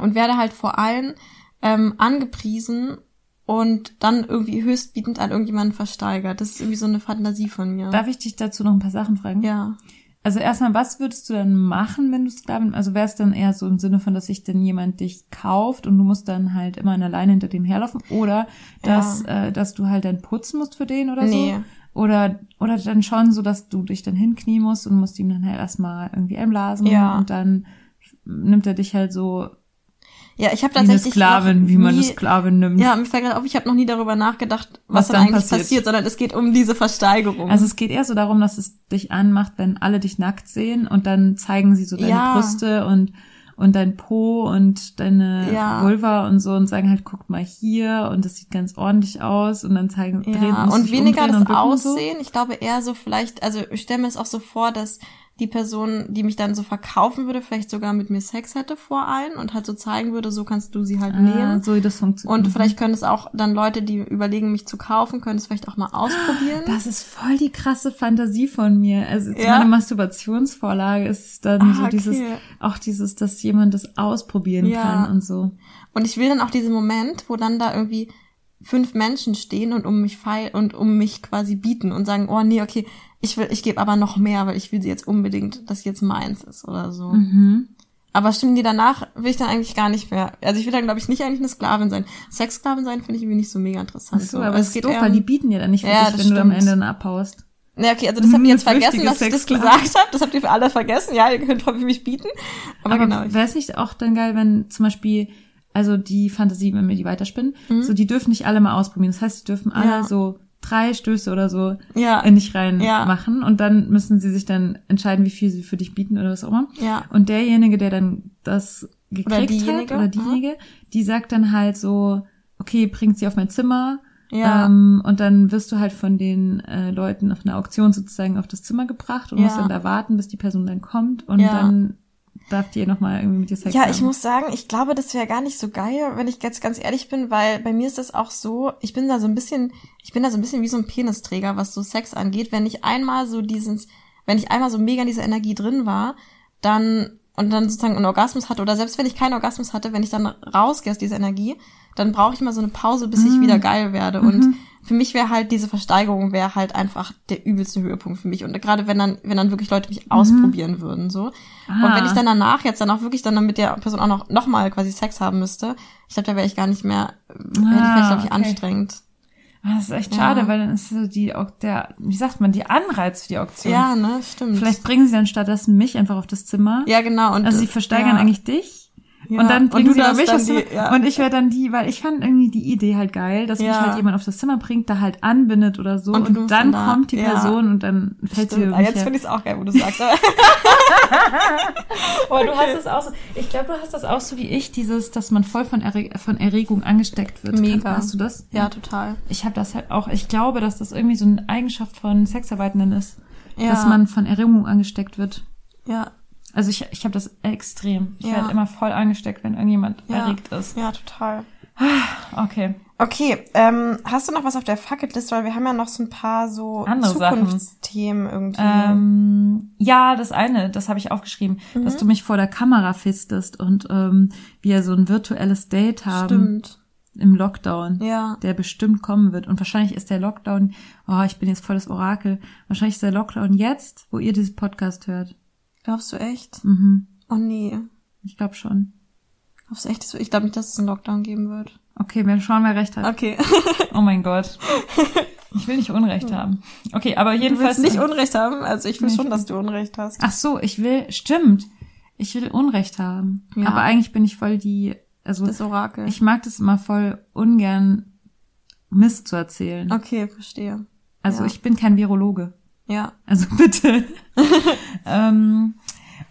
S1: und werde halt vor allem ähm, angepriesen und dann irgendwie höchstbietend an irgendjemanden versteigert. Das ist irgendwie so eine Fantasie von mir.
S2: Darf ich dich dazu noch ein paar Sachen fragen?
S1: ja.
S2: Also erstmal, was würdest du dann machen, wenn du Sklavin, also wäre es dann eher so im Sinne von, dass sich denn jemand dich kauft und du musst dann halt immer eine Leine hinter dem herlaufen oder dass, äh, dass du halt dann putzen musst für den oder
S1: Nee.
S2: so? Oder, oder dann schon so, dass du dich dann hinknien musst und musst ihm dann halt erstmal irgendwie einblasen
S1: Ja.
S2: und dann nimmt er dich halt so
S1: Ja, ich habe
S2: wie eine
S1: tatsächlich
S2: Sklavin,
S1: noch
S2: wie man
S1: nie,
S2: eine Sklavin nimmt.
S1: Ja, mir fällt gerade auf, ich habe noch nie darüber nachgedacht, was,
S2: Was
S1: dann, eigentlich
S2: passiert.
S1: passiert. sondern es geht um diese Versteigerung.
S2: Also es geht eher so darum, dass es dich anmacht, wenn alle dich nackt sehen und dann zeigen sie so deine
S1: Ja.
S2: Brüste und und dein Po und deine
S1: Ja.
S2: Vulva und so und sagen halt, guck mal hier und das sieht ganz ordentlich aus und dann zeigen drehen,
S1: ja,
S2: musst
S1: und weniger das
S2: und so.
S1: Aussehen. Ich glaube eher so vielleicht, also ich stelle mir es auch so vor, dass die Person, die mich dann so verkaufen würde, vielleicht sogar mit mir Sex hätte vor allen und halt so zeigen würde, so kannst du sie halt
S2: Ah,
S1: nehmen.
S2: so wie das funktioniert.
S1: Und vielleicht können es auch dann Leute, die überlegen, mich zu kaufen, können es vielleicht auch mal ausprobieren.
S2: das ist voll die krasse Fantasie von mir. Also
S1: Ja?
S2: meine Masturbationsvorlage ist dann
S1: Ah,
S2: so dieses,
S1: okay.
S2: auch dieses, dass jemand das ausprobieren
S1: Ja.
S2: kann und so.
S1: Und ich will dann auch diesen Moment, wo dann da irgendwie fünf Menschen stehen und um mich feil und um mich quasi bieten und sagen, oh nee, okay, ich will, ich gebe aber noch mehr, weil ich will sie jetzt unbedingt, dass sie jetzt meins ist oder so.
S2: Mhm.
S1: Aber stimmen die danach, will ich dann eigentlich gar nicht mehr. Also ich will dann, glaube ich, nicht eigentlich eine Sklavin sein. Sexsklavin sein finde ich irgendwie nicht so mega interessant.
S2: Ach so, aber es geht doof,
S1: eher
S2: weil die bieten ja dann nicht für
S1: Ja,
S2: wenn du am
S1: stimmt.
S2: Ende dann abhaust.
S1: Ja, okay, also das habt ihr jetzt vergessen, dass ich das gesagt habe. Das habt ihr für alle vergessen. Ja, ihr könnt mich bieten. Aber,
S2: Aber,
S1: genau.
S2: wäre es nicht auch dann geil, wenn zum Beispiel, also die Fantasie, wenn wir die weiterspinnen, so die dürfen nicht alle mal ausprobieren. Das heißt, die dürfen alle
S1: Mhm. Ja.
S2: so drei Stöße oder so
S1: Ja.
S2: in dich rein
S1: Ja.
S2: machen und dann müssen sie sich dann entscheiden, wie viel sie für dich bieten oder was auch immer.
S1: Ja.
S2: Und derjenige, der dann das gekriegt
S1: diejenige,
S2: hat oder diejenige, die sagt dann halt so, okay, bringt sie auf mein Zimmer.
S1: Ja.
S2: Ähm, und dann wirst du halt von den äh, Leuten auf einer Auktion sozusagen auf das Zimmer gebracht und musst dann da warten, bis die Person dann kommt und dann darf die nochmal irgendwie mit dir Sex
S1: Ja,
S2: haben.
S1: ich muss sagen, ich glaube, das wäre gar nicht so geil, wenn ich jetzt ganz ehrlich bin, weil bei mir ist das auch so, ich bin da so ein bisschen, ich bin da so ein bisschen wie so ein Penisträger, was so Sex angeht. Wenn ich einmal so dieses, wenn ich einmal so mega in dieser Energie drin war, dann und dann sozusagen einen Orgasmus hatte oder selbst wenn ich keinen Orgasmus hatte, wenn ich dann rausgehe aus dieser Energie, dann brauche ich mal so eine Pause, bis
S2: Mm.
S1: ich wieder geil werde. Und
S2: Mhm.
S1: Für mich wäre halt diese Versteigerung wäre halt einfach der übelste Höhepunkt für mich. Und gerade wenn dann, wenn dann wirklich Leute mich ausprobieren würden, so. Und
S2: Ah.
S1: wenn ich dann danach jetzt dann auch wirklich dann mit der Person auch noch, noch mal quasi Sex haben müsste, ich glaube, da wäre ich gar nicht mehr, hätte ich vielleicht, glaube ich,
S2: okay.
S1: anstrengend.
S2: Ah, Das ist echt
S1: Ja.
S2: schade, weil dann ist so die, der, wie sagt man, die Anreiz für die Auktion.
S1: Ja, ne, stimmt.
S2: Vielleicht bringen sie dann stattdessen mich einfach auf das Zimmer.
S1: ja, genau. Und
S2: Also sie
S1: das-
S2: versteigern
S1: ja,
S2: eigentlich dich.
S1: Ja.
S2: Und dann bringen
S1: du
S2: sie
S1: darfst
S2: mich aufs Zimmer.
S1: die, ja.
S2: Und ich wäre dann die, weil ich fand irgendwie die Idee halt geil, dass mich
S1: Ja.
S2: halt jemand auf das Zimmer bringt, da halt anbindet oder so.
S1: Und
S2: Und, dann
S1: da-
S2: kommt die. Person und dann fällt sie
S1: Stimmt.
S2: über
S1: Ah,
S2: mich
S1: jetzt finde ich es auch geil, wo du sagst. Aber
S2: Aber du hast es auch so, ich glaube, du hast das auch so wie ich, dieses, dass man voll von, Erre von Erregung angesteckt wird.
S1: Mega.
S2: Hast du das?
S1: ja, total.
S2: Ich habe das halt auch, ich glaube, dass das irgendwie so eine Eigenschaft von Sexarbeitenden ist,
S1: Ja.
S2: dass man von Erregung angesteckt wird.
S1: Ja,
S2: Also ich, ich habe das extrem. Ich
S1: Ja.
S2: werde immer voll angesteckt, wenn irgendjemand
S1: Ja.
S2: erregt ist.
S1: ja, total.
S2: Okay.
S1: Okay, ähm, hast du noch was auf der Fucketlist? Weil wir haben ja noch so ein paar so
S2: Andere Sachen.
S1: Zukunftsthemen irgendwie.
S2: Ähm, ja, das eine, das habe ich aufgeschrieben,
S1: Mhm.
S2: dass du mich vor der Kamera fistest und ähm, wir so ein virtuelles Date haben.
S1: Stimmt.
S2: im Lockdown,
S1: Ja.
S2: der bestimmt kommen wird. Und wahrscheinlich ist der Lockdown, oh, ich bin jetzt voll das Orakel, wahrscheinlich ist der Lockdown jetzt, wo ihr dieses Podcast hört.
S1: Glaubst du echt?
S2: Mhm.
S1: Oh nee.
S2: Ich glaube schon.
S1: Glaubst du echt? Ich glaube nicht, dass es einen Lockdown geben wird.
S2: Okay, wir schauen, wer recht hat.
S1: Okay.
S2: Oh mein Gott. Ich will nicht Unrecht haben. Okay, aber
S1: Du
S2: jedenfalls.
S1: willst nicht Unrecht haben? Also ich will
S2: Nee,
S1: schon, dass du Unrecht hast.
S2: Ach so, ich will, stimmt. Ich will Unrecht haben.
S1: Ja.
S2: Aber eigentlich bin ich voll die, also
S1: Das Orakel.
S2: ich mag das immer voll ungern Mist zu erzählen.
S1: okay, verstehe.
S2: Also
S1: ja.
S2: ich bin kein Virologe.
S1: Ja.
S2: Also bitte. ähm,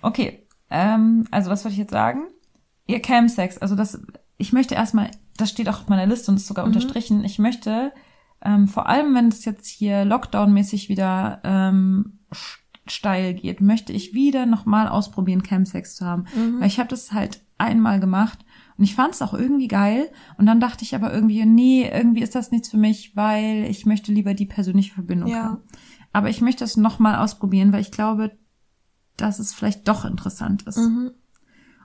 S2: okay. Ähm, also was wollte ich jetzt sagen? Ihr Camsex, also das, ich möchte erstmal, das steht auch auf meiner Liste und ist sogar unterstrichen, ich möchte, ähm, vor allem wenn es jetzt hier Lockdown-mäßig wieder ähm, st- steil geht, möchte ich wieder nochmal ausprobieren, Camsex zu haben. Weil ich habe das halt einmal gemacht und ich fand es auch irgendwie geil. Und dann dachte ich aber irgendwie, nee, irgendwie ist das nichts für mich, weil ich möchte lieber die persönliche Verbindung
S1: Ja.
S2: haben. Aber ich möchte es nochmal ausprobieren, weil ich glaube, dass es vielleicht doch interessant ist.
S1: Mhm.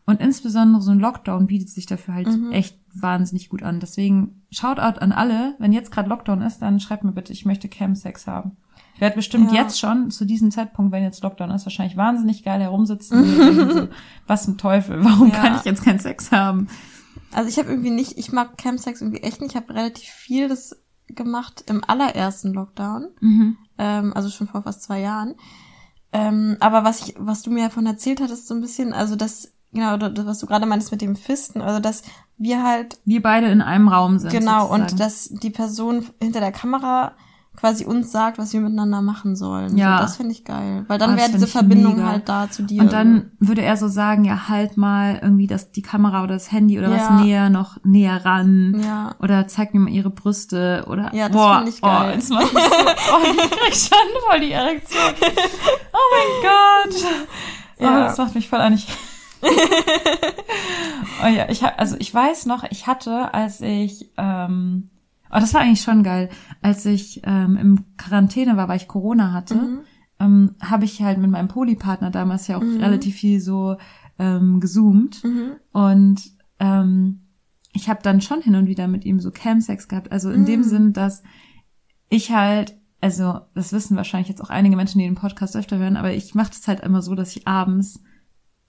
S2: Und insbesondere so ein Lockdown bietet sich dafür halt
S1: Mhm.
S2: echt wahnsinnig gut an. Deswegen Shoutout an alle. Wenn jetzt gerade Lockdown ist, dann schreibt mir bitte, ich möchte Camsex haben. Ich werde bestimmt
S1: Ja.
S2: jetzt schon zu diesem Zeitpunkt, wenn jetzt Lockdown ist, wahrscheinlich wahnsinnig geil herumsitzen. so, was zum Teufel, warum
S1: Ja.
S2: kann ich jetzt keinen Sex haben?
S1: Also ich habe irgendwie nicht, ich mag Campsex irgendwie echt nicht. Ich habe relativ viel das gemacht im allerersten Lockdown.
S2: Mhm.
S1: Ähm, also schon vor fast zwei Jahren. Ähm, aber was ich, was du mir davon erzählt hattest, so ein bisschen, also das, genau, das, was du gerade meinst mit dem Fisten, also dass wir halt,
S2: Wir beide in einem Raum sind.
S1: genau,
S2: sozusagen.
S1: und dass die Person hinter der Kamera quasi uns sagt, was wir miteinander machen sollen.
S2: Ja.
S1: So, das finde ich geil. Weil dann
S2: Ah,
S1: wäre diese
S2: ich
S1: Verbindung
S2: mega.
S1: halt da zu dir.
S2: Und dann würde er so sagen, ja, halt mal irgendwie das, die Kamera oder das Handy oder
S1: Ja.
S2: was näher, noch näher ran.
S1: Ja.
S2: Oder zeig mir mal ihre Brüste oder
S1: Ja, das
S2: boah,
S1: find ich geil.
S2: Oh, das macht mich so, oh, ich krieg schon voll die Erektion. Oh mein Gott. Oh,
S1: Ja.
S2: das macht mich voll an. Ich oh ja, ich hab, also ich weiß noch, ich hatte, als ich, ähm, oh, das war eigentlich schon geil, als ich ähm, im Quarantäne war, weil ich Corona hatte,
S1: Mhm.
S2: ähm, habe ich halt mit meinem Polypartner damals ja auch relativ viel so ähm, gezoomt
S1: Mhm.
S2: und ähm, ich habe dann schon hin und wieder mit ihm so Camsex gehabt. Also in dem
S1: Mhm.
S2: Sinn, dass ich halt, also das wissen wahrscheinlich jetzt auch einige Menschen, die den Podcast öfter hören, aber ich mache das halt immer so, dass ich abends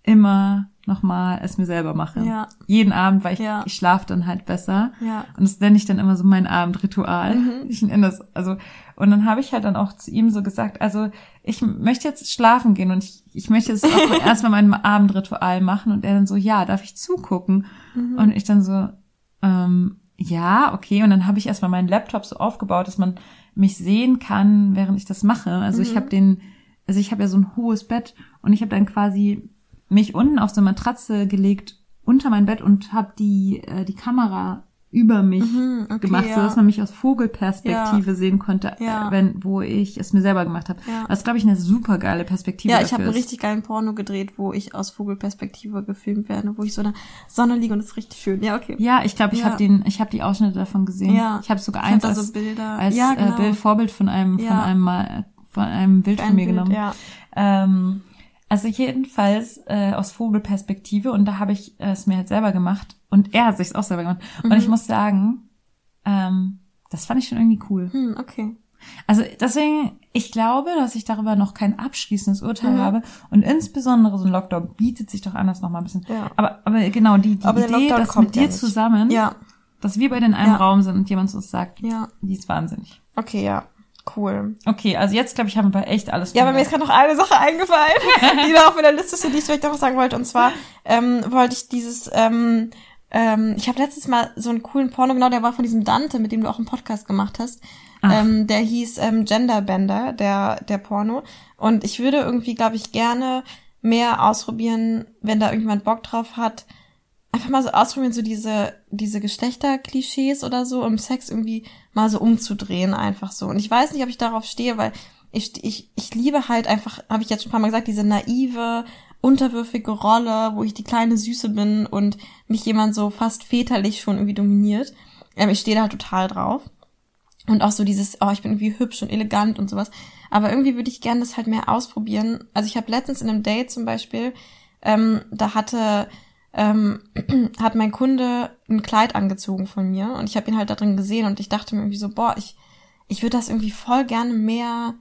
S2: immer nochmal es mir selber mache.
S1: Ja.
S2: Jeden Abend, weil ich,
S1: Ja.
S2: ich schlafe dann halt besser.
S1: Ja.
S2: Und das nenne ich dann immer so mein Abendritual.
S1: Mhm.
S2: Ich nenne das, also, und dann habe ich halt dann auch zu ihm so gesagt, also ich möchte jetzt schlafen gehen und ich, ich möchte jetzt auch erstmal mein Abendritual machen. Und er dann so, ja, darf ich zugucken?
S1: Mhm.
S2: Und ich dann so, ähm, ja, okay. Und dann habe ich erstmal meinen Laptop so aufgebaut, dass man mich sehen kann, während ich das mache. Also ich
S1: Mhm.
S2: habe den, also ich habe ja so ein hohes Bett und ich habe dann quasi mich unten auf so eine Matratze gelegt unter mein Bett und habe die äh, die Kamera über mich
S1: Mhm, okay,
S2: gemacht,
S1: ja.
S2: so dass man mich aus Vogelperspektive sehen konnte,
S1: Ja.
S2: äh, wenn wo ich es mir selber gemacht habe.
S1: Ja.
S2: Das glaube ich eine super geile Perspektive
S1: Ja, ich habe einen
S2: ist.
S1: richtig geilen Porno gedreht, wo ich aus Vogelperspektive gefilmt werde, wo ich so in der Sonne liege und das ist richtig schön. Ja, okay.
S2: Ja, ich glaube, ich
S1: Ja.
S2: habe den, ich habe die Ausschnitte davon gesehen.
S1: Ja.
S2: Ich habe sogar eins als,
S1: so Bilder.
S2: als
S1: ja, genau.
S2: äh, Bild, Vorbild von einem, von
S1: Ja.
S2: einem von einem Bild von
S1: Ein
S2: mir
S1: Bild,
S2: genommen.
S1: Ja.
S2: Ähm, also jedenfalls äh, aus Vogelperspektive und da habe ich äh, es mir halt selber gemacht und er hat sich auch selber gemacht. Und
S1: Mhm.
S2: ich muss sagen, ähm, das fand ich schon irgendwie cool.
S1: Hm, okay.
S2: Also deswegen, ich glaube, dass ich darüber noch kein abschließendes Urteil
S1: Mhm.
S2: habe und insbesondere so ein Lockdown bietet sich doch anders noch mal ein bisschen.
S1: Ja.
S2: Aber, aber genau, die, die
S1: Aber
S2: Idee, dass
S1: kommt
S2: mit
S1: ja
S2: dir
S1: nicht.
S2: zusammen,
S1: Ja,
S2: dass wir beide in einem
S1: Ja.
S2: Raum sind und jemand uns sagt,
S1: ja.
S2: die ist wahnsinnig.
S1: Okay, ja. Cool.
S2: Okay, also jetzt glaube ich, haben wir aber echt alles.
S1: Ja, aber mir ist gerade noch eine Sache eingefallen, die noch auf meiner Liste steht, die ich vielleicht noch sagen wollte. Und zwar ähm, wollte ich dieses, ähm, ähm, ich habe letztes Mal so einen coolen Porno, genau, der war von diesem Dante, mit dem du auch einen Podcast gemacht hast.
S2: Ach.
S1: Ähm, der hieß ähm, Genderbender, der, der Porno. Und ich würde irgendwie, glaube ich, gerne mehr ausprobieren, wenn da irgendjemand Bock drauf hat. Einfach mal so ausprobieren, so diese, diese Geschlechterklischees oder so im Sex irgendwie mal so umzudrehen, einfach so. Und ich weiß nicht, ob ich darauf stehe, weil ich, ich, ich liebe halt einfach, habe ich jetzt schon ein paar Mal gesagt, diese naive, unterwürfige Rolle, wo ich die kleine Süße bin und mich jemand so fast väterlich schon irgendwie dominiert. Ähm, ich stehe da halt total drauf. Und auch so dieses, oh, ich bin irgendwie hübsch und elegant und sowas. Aber irgendwie würde ich gerne das halt mehr ausprobieren. Also ich habe letztens in einem Date zum Beispiel, ähm, da hatte ähm, hat mein Kunde ein Kleid angezogen von mir und ich habe ihn halt da drin gesehen und ich dachte mir irgendwie so, boah, ich, ich würde das irgendwie voll gerne mehr,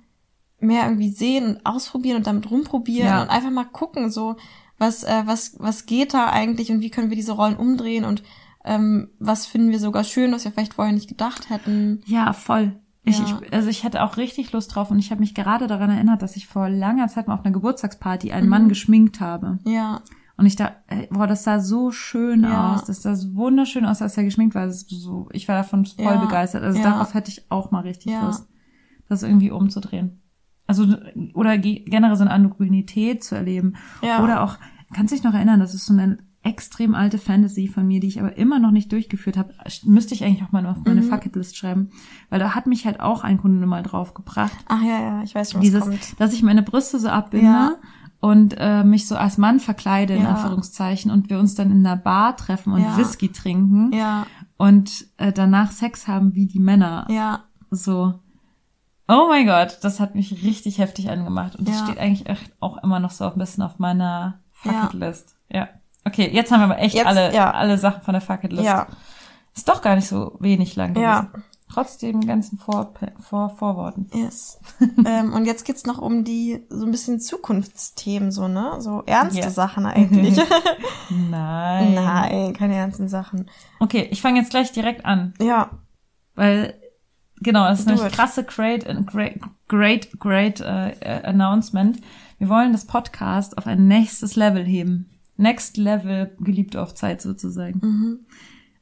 S1: mehr irgendwie sehen und ausprobieren und damit rumprobieren
S2: Ja.
S1: und einfach mal gucken, so, was, äh, was, was geht da eigentlich und wie können wir diese Rollen umdrehen und ähm, was finden wir sogar schön, was wir vielleicht vorher nicht gedacht hätten.
S2: Ja, voll. Ich,
S1: Ja.
S2: ich, also ich hatte auch richtig Lust drauf und ich habe mich gerade daran erinnert, dass ich vor langer Zeit mal auf einer Geburtstagsparty einen
S1: Mhm.
S2: Mann geschminkt habe.
S1: Ja,
S2: Und ich da, ey, boah, das sah so schön
S1: Ja.
S2: aus. Das sah so wunderschön aus, als er geschminkt war. Das ist so, ich war davon voll
S1: Ja.
S2: begeistert. Also
S1: Ja.
S2: darauf hätte ich auch mal richtig. Lust, das irgendwie umzudrehen. Also, oder ge- generell so eine Androgynität zu erleben.
S1: ja.
S2: Oder auch, kannst du dich noch erinnern, das ist so eine extrem alte Fantasy von mir, die ich aber immer noch nicht durchgeführt habe. Müsste ich eigentlich auch mal auf meine
S1: Mhm.
S2: Fucketlist schreiben. Weil da hat mich halt auch ein Kunde mal drauf gebracht.
S1: Ach ja, ja, ich weiß schon, was
S2: Dieses,
S1: kommt.
S2: dass ich meine Brüste so abbinde
S1: Ja.
S2: Und äh, mich so als Mann verkleide, in
S1: Ja.
S2: Anführungszeichen, und wir uns dann in einer Bar treffen und
S1: Ja.
S2: Whisky trinken
S1: Ja,
S2: und äh, danach Sex haben wie die Männer.
S1: ja,
S2: So. Oh mein Gott, das hat mich richtig heftig angemacht. Und das steht eigentlich echt auch immer noch so ein bisschen auf meiner. Fucketlist. Ja. Okay, jetzt haben wir aber echt
S1: Jetzt,
S2: alle,
S1: ja.
S2: alle Sachen von der Fucketlist.
S1: ja,
S2: Ist doch gar nicht so wenig lang gewesen.
S1: Ja.
S2: Trotz dem ganzen Vor Vor Vorworten.
S1: yes. ähm, und jetzt geht's noch um die so ein bisschen Zukunftsthemen, so, ne? So ernste
S2: Ja.
S1: Sachen eigentlich.
S2: Nein.
S1: Nein, keine ernsten Sachen.
S2: Okay, ich fange jetzt gleich direkt an,
S1: Ja,
S2: weil genau, das ist
S1: it.
S2: krasse great great great great äh, announcement. Wir wollen das Podcast auf ein nächstes Level heben. Next Level geliebt auf Zeit sozusagen.
S1: mhm.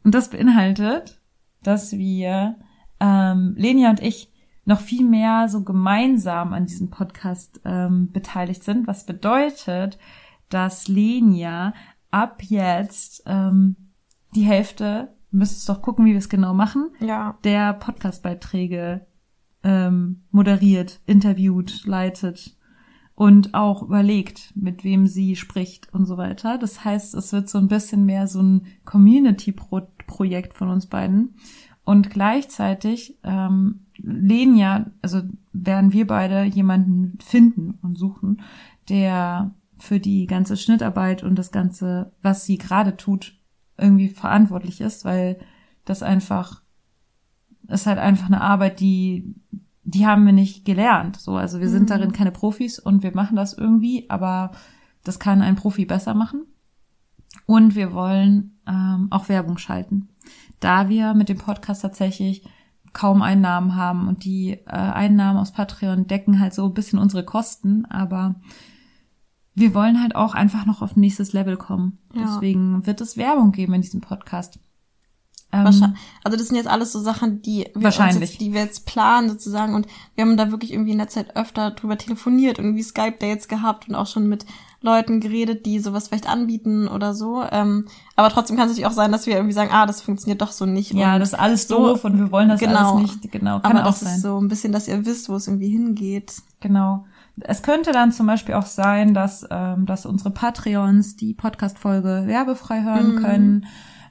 S2: Und das beinhaltet, dass wir ähm, Lenia und ich noch viel mehr so gemeinsam an diesem Podcast ähm, beteiligt sind, was bedeutet, dass Lenia ab jetzt ähm, die Hälfte, wir müssen jetzt doch gucken, wie wir es genau machen,
S1: ja,
S2: der Podcastbeiträge ähm, moderiert, interviewt, leitet und auch überlegt, mit wem sie spricht und so weiter. Das heißt, es wird so ein bisschen mehr so ein Community-Projekt von uns beiden. Und gleichzeitig ähm, Lenia, also werden wir beide jemanden finden und suchen, der für die ganze Schnittarbeit und das Ganze, was sie gerade tut, irgendwie verantwortlich ist, weil das einfach ist halt einfach eine Arbeit, die die haben wir nicht gelernt. So, also wir sind
S1: Mhm.
S2: darin keine Profis und wir machen das irgendwie, aber das kann ein Profi besser machen. Und wir wollen ähm, auch Werbung schalten, da wir mit dem Podcast tatsächlich kaum Einnahmen haben und die äh, Einnahmen aus Patreon decken halt so ein bisschen unsere Kosten, aber wir wollen halt auch einfach noch auf nächstes Level kommen.
S1: Ja.
S2: Deswegen wird es Werbung geben in diesem Podcast. Ähm.
S1: Also das sind jetzt alles so Sachen, die wir, jetzt, die wir jetzt planen sozusagen und wir haben da wirklich irgendwie in der Zeit öfter drüber telefoniert, irgendwie Skype da jetzt gehabt und auch schon mit Leuten geredet, die sowas vielleicht anbieten oder so. Ähm, aber trotzdem kann es natürlich auch sein, dass wir irgendwie sagen, ah, das funktioniert doch so nicht.
S2: Ja, das ist alles
S1: so-
S2: doof und wir wollen das
S1: genau.
S2: alles nicht. Genau, kann
S1: aber
S2: auch
S1: das
S2: sein.
S1: ist so ein bisschen, dass ihr wisst, wo es irgendwie hingeht.
S2: Genau. Es könnte dann zum Beispiel auch sein, dass, ähm, dass unsere Patreons die Podcast-Folge werbefrei hören
S1: Mhm.
S2: können.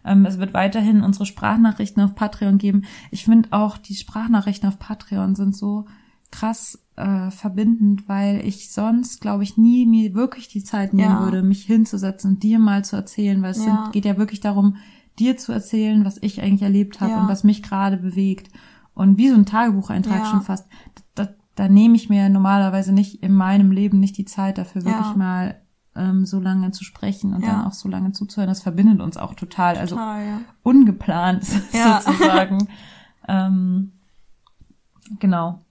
S2: Ähm, es wird weiterhin unsere Sprachnachrichten auf Patreon geben. Ich finde auch, die Sprachnachrichten auf Patreon sind so krass äh, verbindend, weil ich sonst, glaube ich, nie mir wirklich die Zeit nehmen
S1: Ja.
S2: würde, mich hinzusetzen und dir mal zu erzählen, weil es
S1: Ja.
S2: sind, geht ja wirklich darum, dir zu erzählen, was ich eigentlich erlebt habe
S1: Ja.
S2: und was mich gerade bewegt. Und wie so ein Tagebucheintrag
S1: Ja.
S2: schon fast. Da, da nehme ich mir normalerweise nicht in meinem Leben nicht die Zeit dafür, wirklich mal ähm, so lange zu sprechen und dann auch so lange zuzuhören. Das verbindet uns auch total. Also
S1: Total, ja.
S2: ungeplant sozusagen. ähm, genau.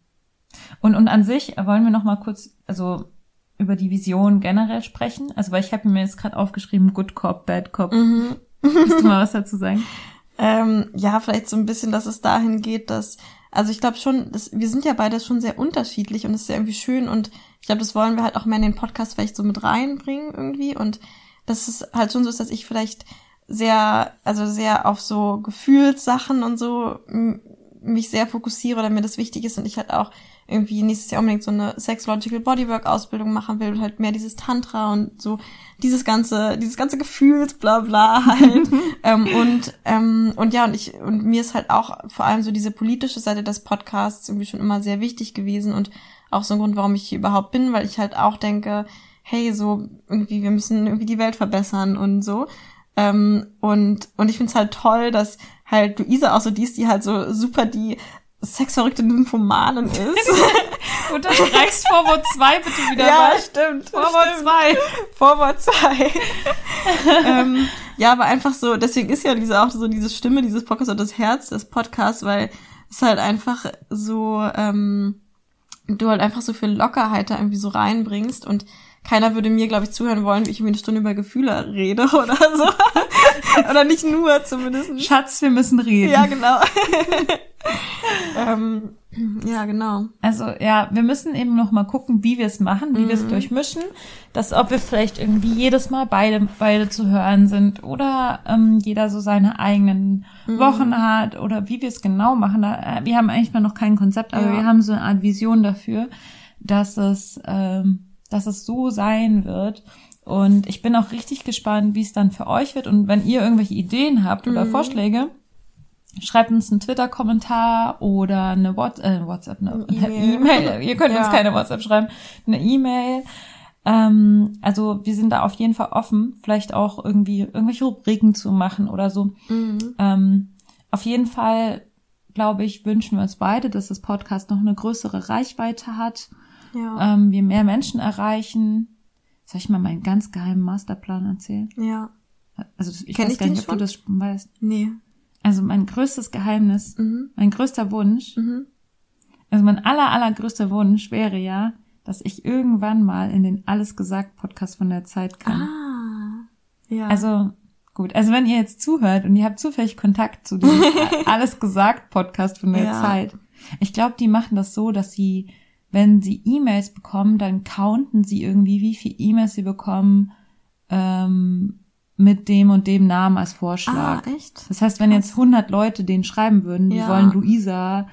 S2: Und, und an sich wollen wir noch mal kurz, also über die Vision generell sprechen. Also weil ich habe mir jetzt gerade aufgeschrieben, Good Cop, Bad Cop.
S1: Mhm.
S2: Willst du mal was dazu sagen?
S1: Ähm, ja, vielleicht so ein bisschen, dass es dahin geht, dass, also ich glaube schon, dass, wir sind ja beide schon sehr unterschiedlich und es ist ja irgendwie schön und ich glaube, das wollen wir halt auch mehr in den Podcast vielleicht so mit reinbringen irgendwie und dass es halt schon so ist, dass ich vielleicht sehr, also sehr auf so Gefühlssachen und so mich sehr fokussiere oder mir das wichtig ist und ich halt auch irgendwie nächstes Jahr unbedingt so eine Sexological Bodywork Ausbildung machen will und halt mehr dieses Tantra und so dieses ganze, dieses ganze Gefühls, bla bla halt. ähm, und, ähm, und ja, und ich, und mir ist halt auch vor allem so diese politische Seite des Podcasts irgendwie schon immer sehr wichtig gewesen und auch so ein Grund, warum ich hier überhaupt bin, weil ich halt auch denke, hey, so irgendwie, wir müssen irgendwie die Welt verbessern und so. Ähm, und, und ich find's halt toll, dass halt Luisa auch so die ist, die halt so super die sexverrückte Nymphomanin ist.
S2: Unterstreichst Vorwort 2 bitte wieder
S1: ja,
S2: mal.
S1: stimmt.
S2: Vorwort
S1: stimmt.
S2: 2.
S1: Vorwort 2. ähm, ja, aber einfach so, deswegen ist ja diese auch so diese Stimme dieses Podcasts und das Herz des Podcasts, weil es halt einfach so, ähm, du halt einfach so viel Lockerheit da irgendwie so reinbringst und keiner würde mir, glaube ich, zuhören wollen, wie ich irgendwie eine Stunde über Gefühle rede oder so. oder nicht nur zumindest.
S2: Schatz, wir müssen reden.
S1: Ja, genau. ähm, ja, genau.
S2: Also ja, wir müssen eben noch mal gucken, wie wir es machen, wie
S1: Mhm.
S2: wir es durchmischen, dass ob wir vielleicht irgendwie jedes Mal beide beide zu hören sind oder ähm, jeder so seine eigenen
S1: Mhm.
S2: Wochen hat oder wie wir es genau machen. Da, äh, wir haben eigentlich mal noch kein Konzept, aber
S1: Ja.
S2: wir haben so eine Art Vision dafür, dass es ähm, dass es so sein wird. Und ich bin auch richtig gespannt, wie es dann für euch wird. Und wenn ihr irgendwelche Ideen habt
S1: Mhm.
S2: oder Vorschläge, schreibt uns einen Twitter-Kommentar oder eine WhatsApp, äh, WhatsApp, eine
S1: E-Mail.
S2: E-Mail. Ihr könnt uns
S1: Ja.
S2: keine WhatsApp schreiben, eine E-Mail. Ähm, also wir sind da auf jeden Fall offen, vielleicht auch irgendwie irgendwelche Rubriken zu machen oder so.
S1: Mhm.
S2: Ähm, auf jeden Fall, glaube ich, wünschen wir uns beide, dass das Podcast noch eine größere Reichweite hat,
S1: Ja.
S2: ähm, wir mehr Menschen erreichen. Soll ich mal meinen ganz geheimen Masterplan erzählen?
S1: ja.
S2: Also ich
S1: Kenn
S2: weiß
S1: ich
S2: gar nicht, ob du
S1: schon?
S2: das schon weißt.
S1: Nee.
S2: Also mein größtes Geheimnis,
S1: Mhm.
S2: mein größter Wunsch,
S1: Mhm.
S2: also mein aller, allergrößter Wunsch wäre ja, dass ich irgendwann mal in den Alles gesagt Podcast von der Zeit kann.
S1: Ah. Ja.
S2: Also gut, also wenn ihr jetzt zuhört und ihr habt zufällig Kontakt zu dem Alles gesagt Podcast von der
S1: Ja.
S2: Zeit, ich glaube, die machen das so, dass sie, wenn sie E-Mails bekommen, dann counten sie irgendwie, wie viel E-Mails sie bekommen ähm, mit dem und dem Namen als Vorschlag.
S1: ah, echt?
S2: Das heißt, wenn jetzt 100 Leute den schreiben würden, die
S1: Ja.
S2: wollen Luisa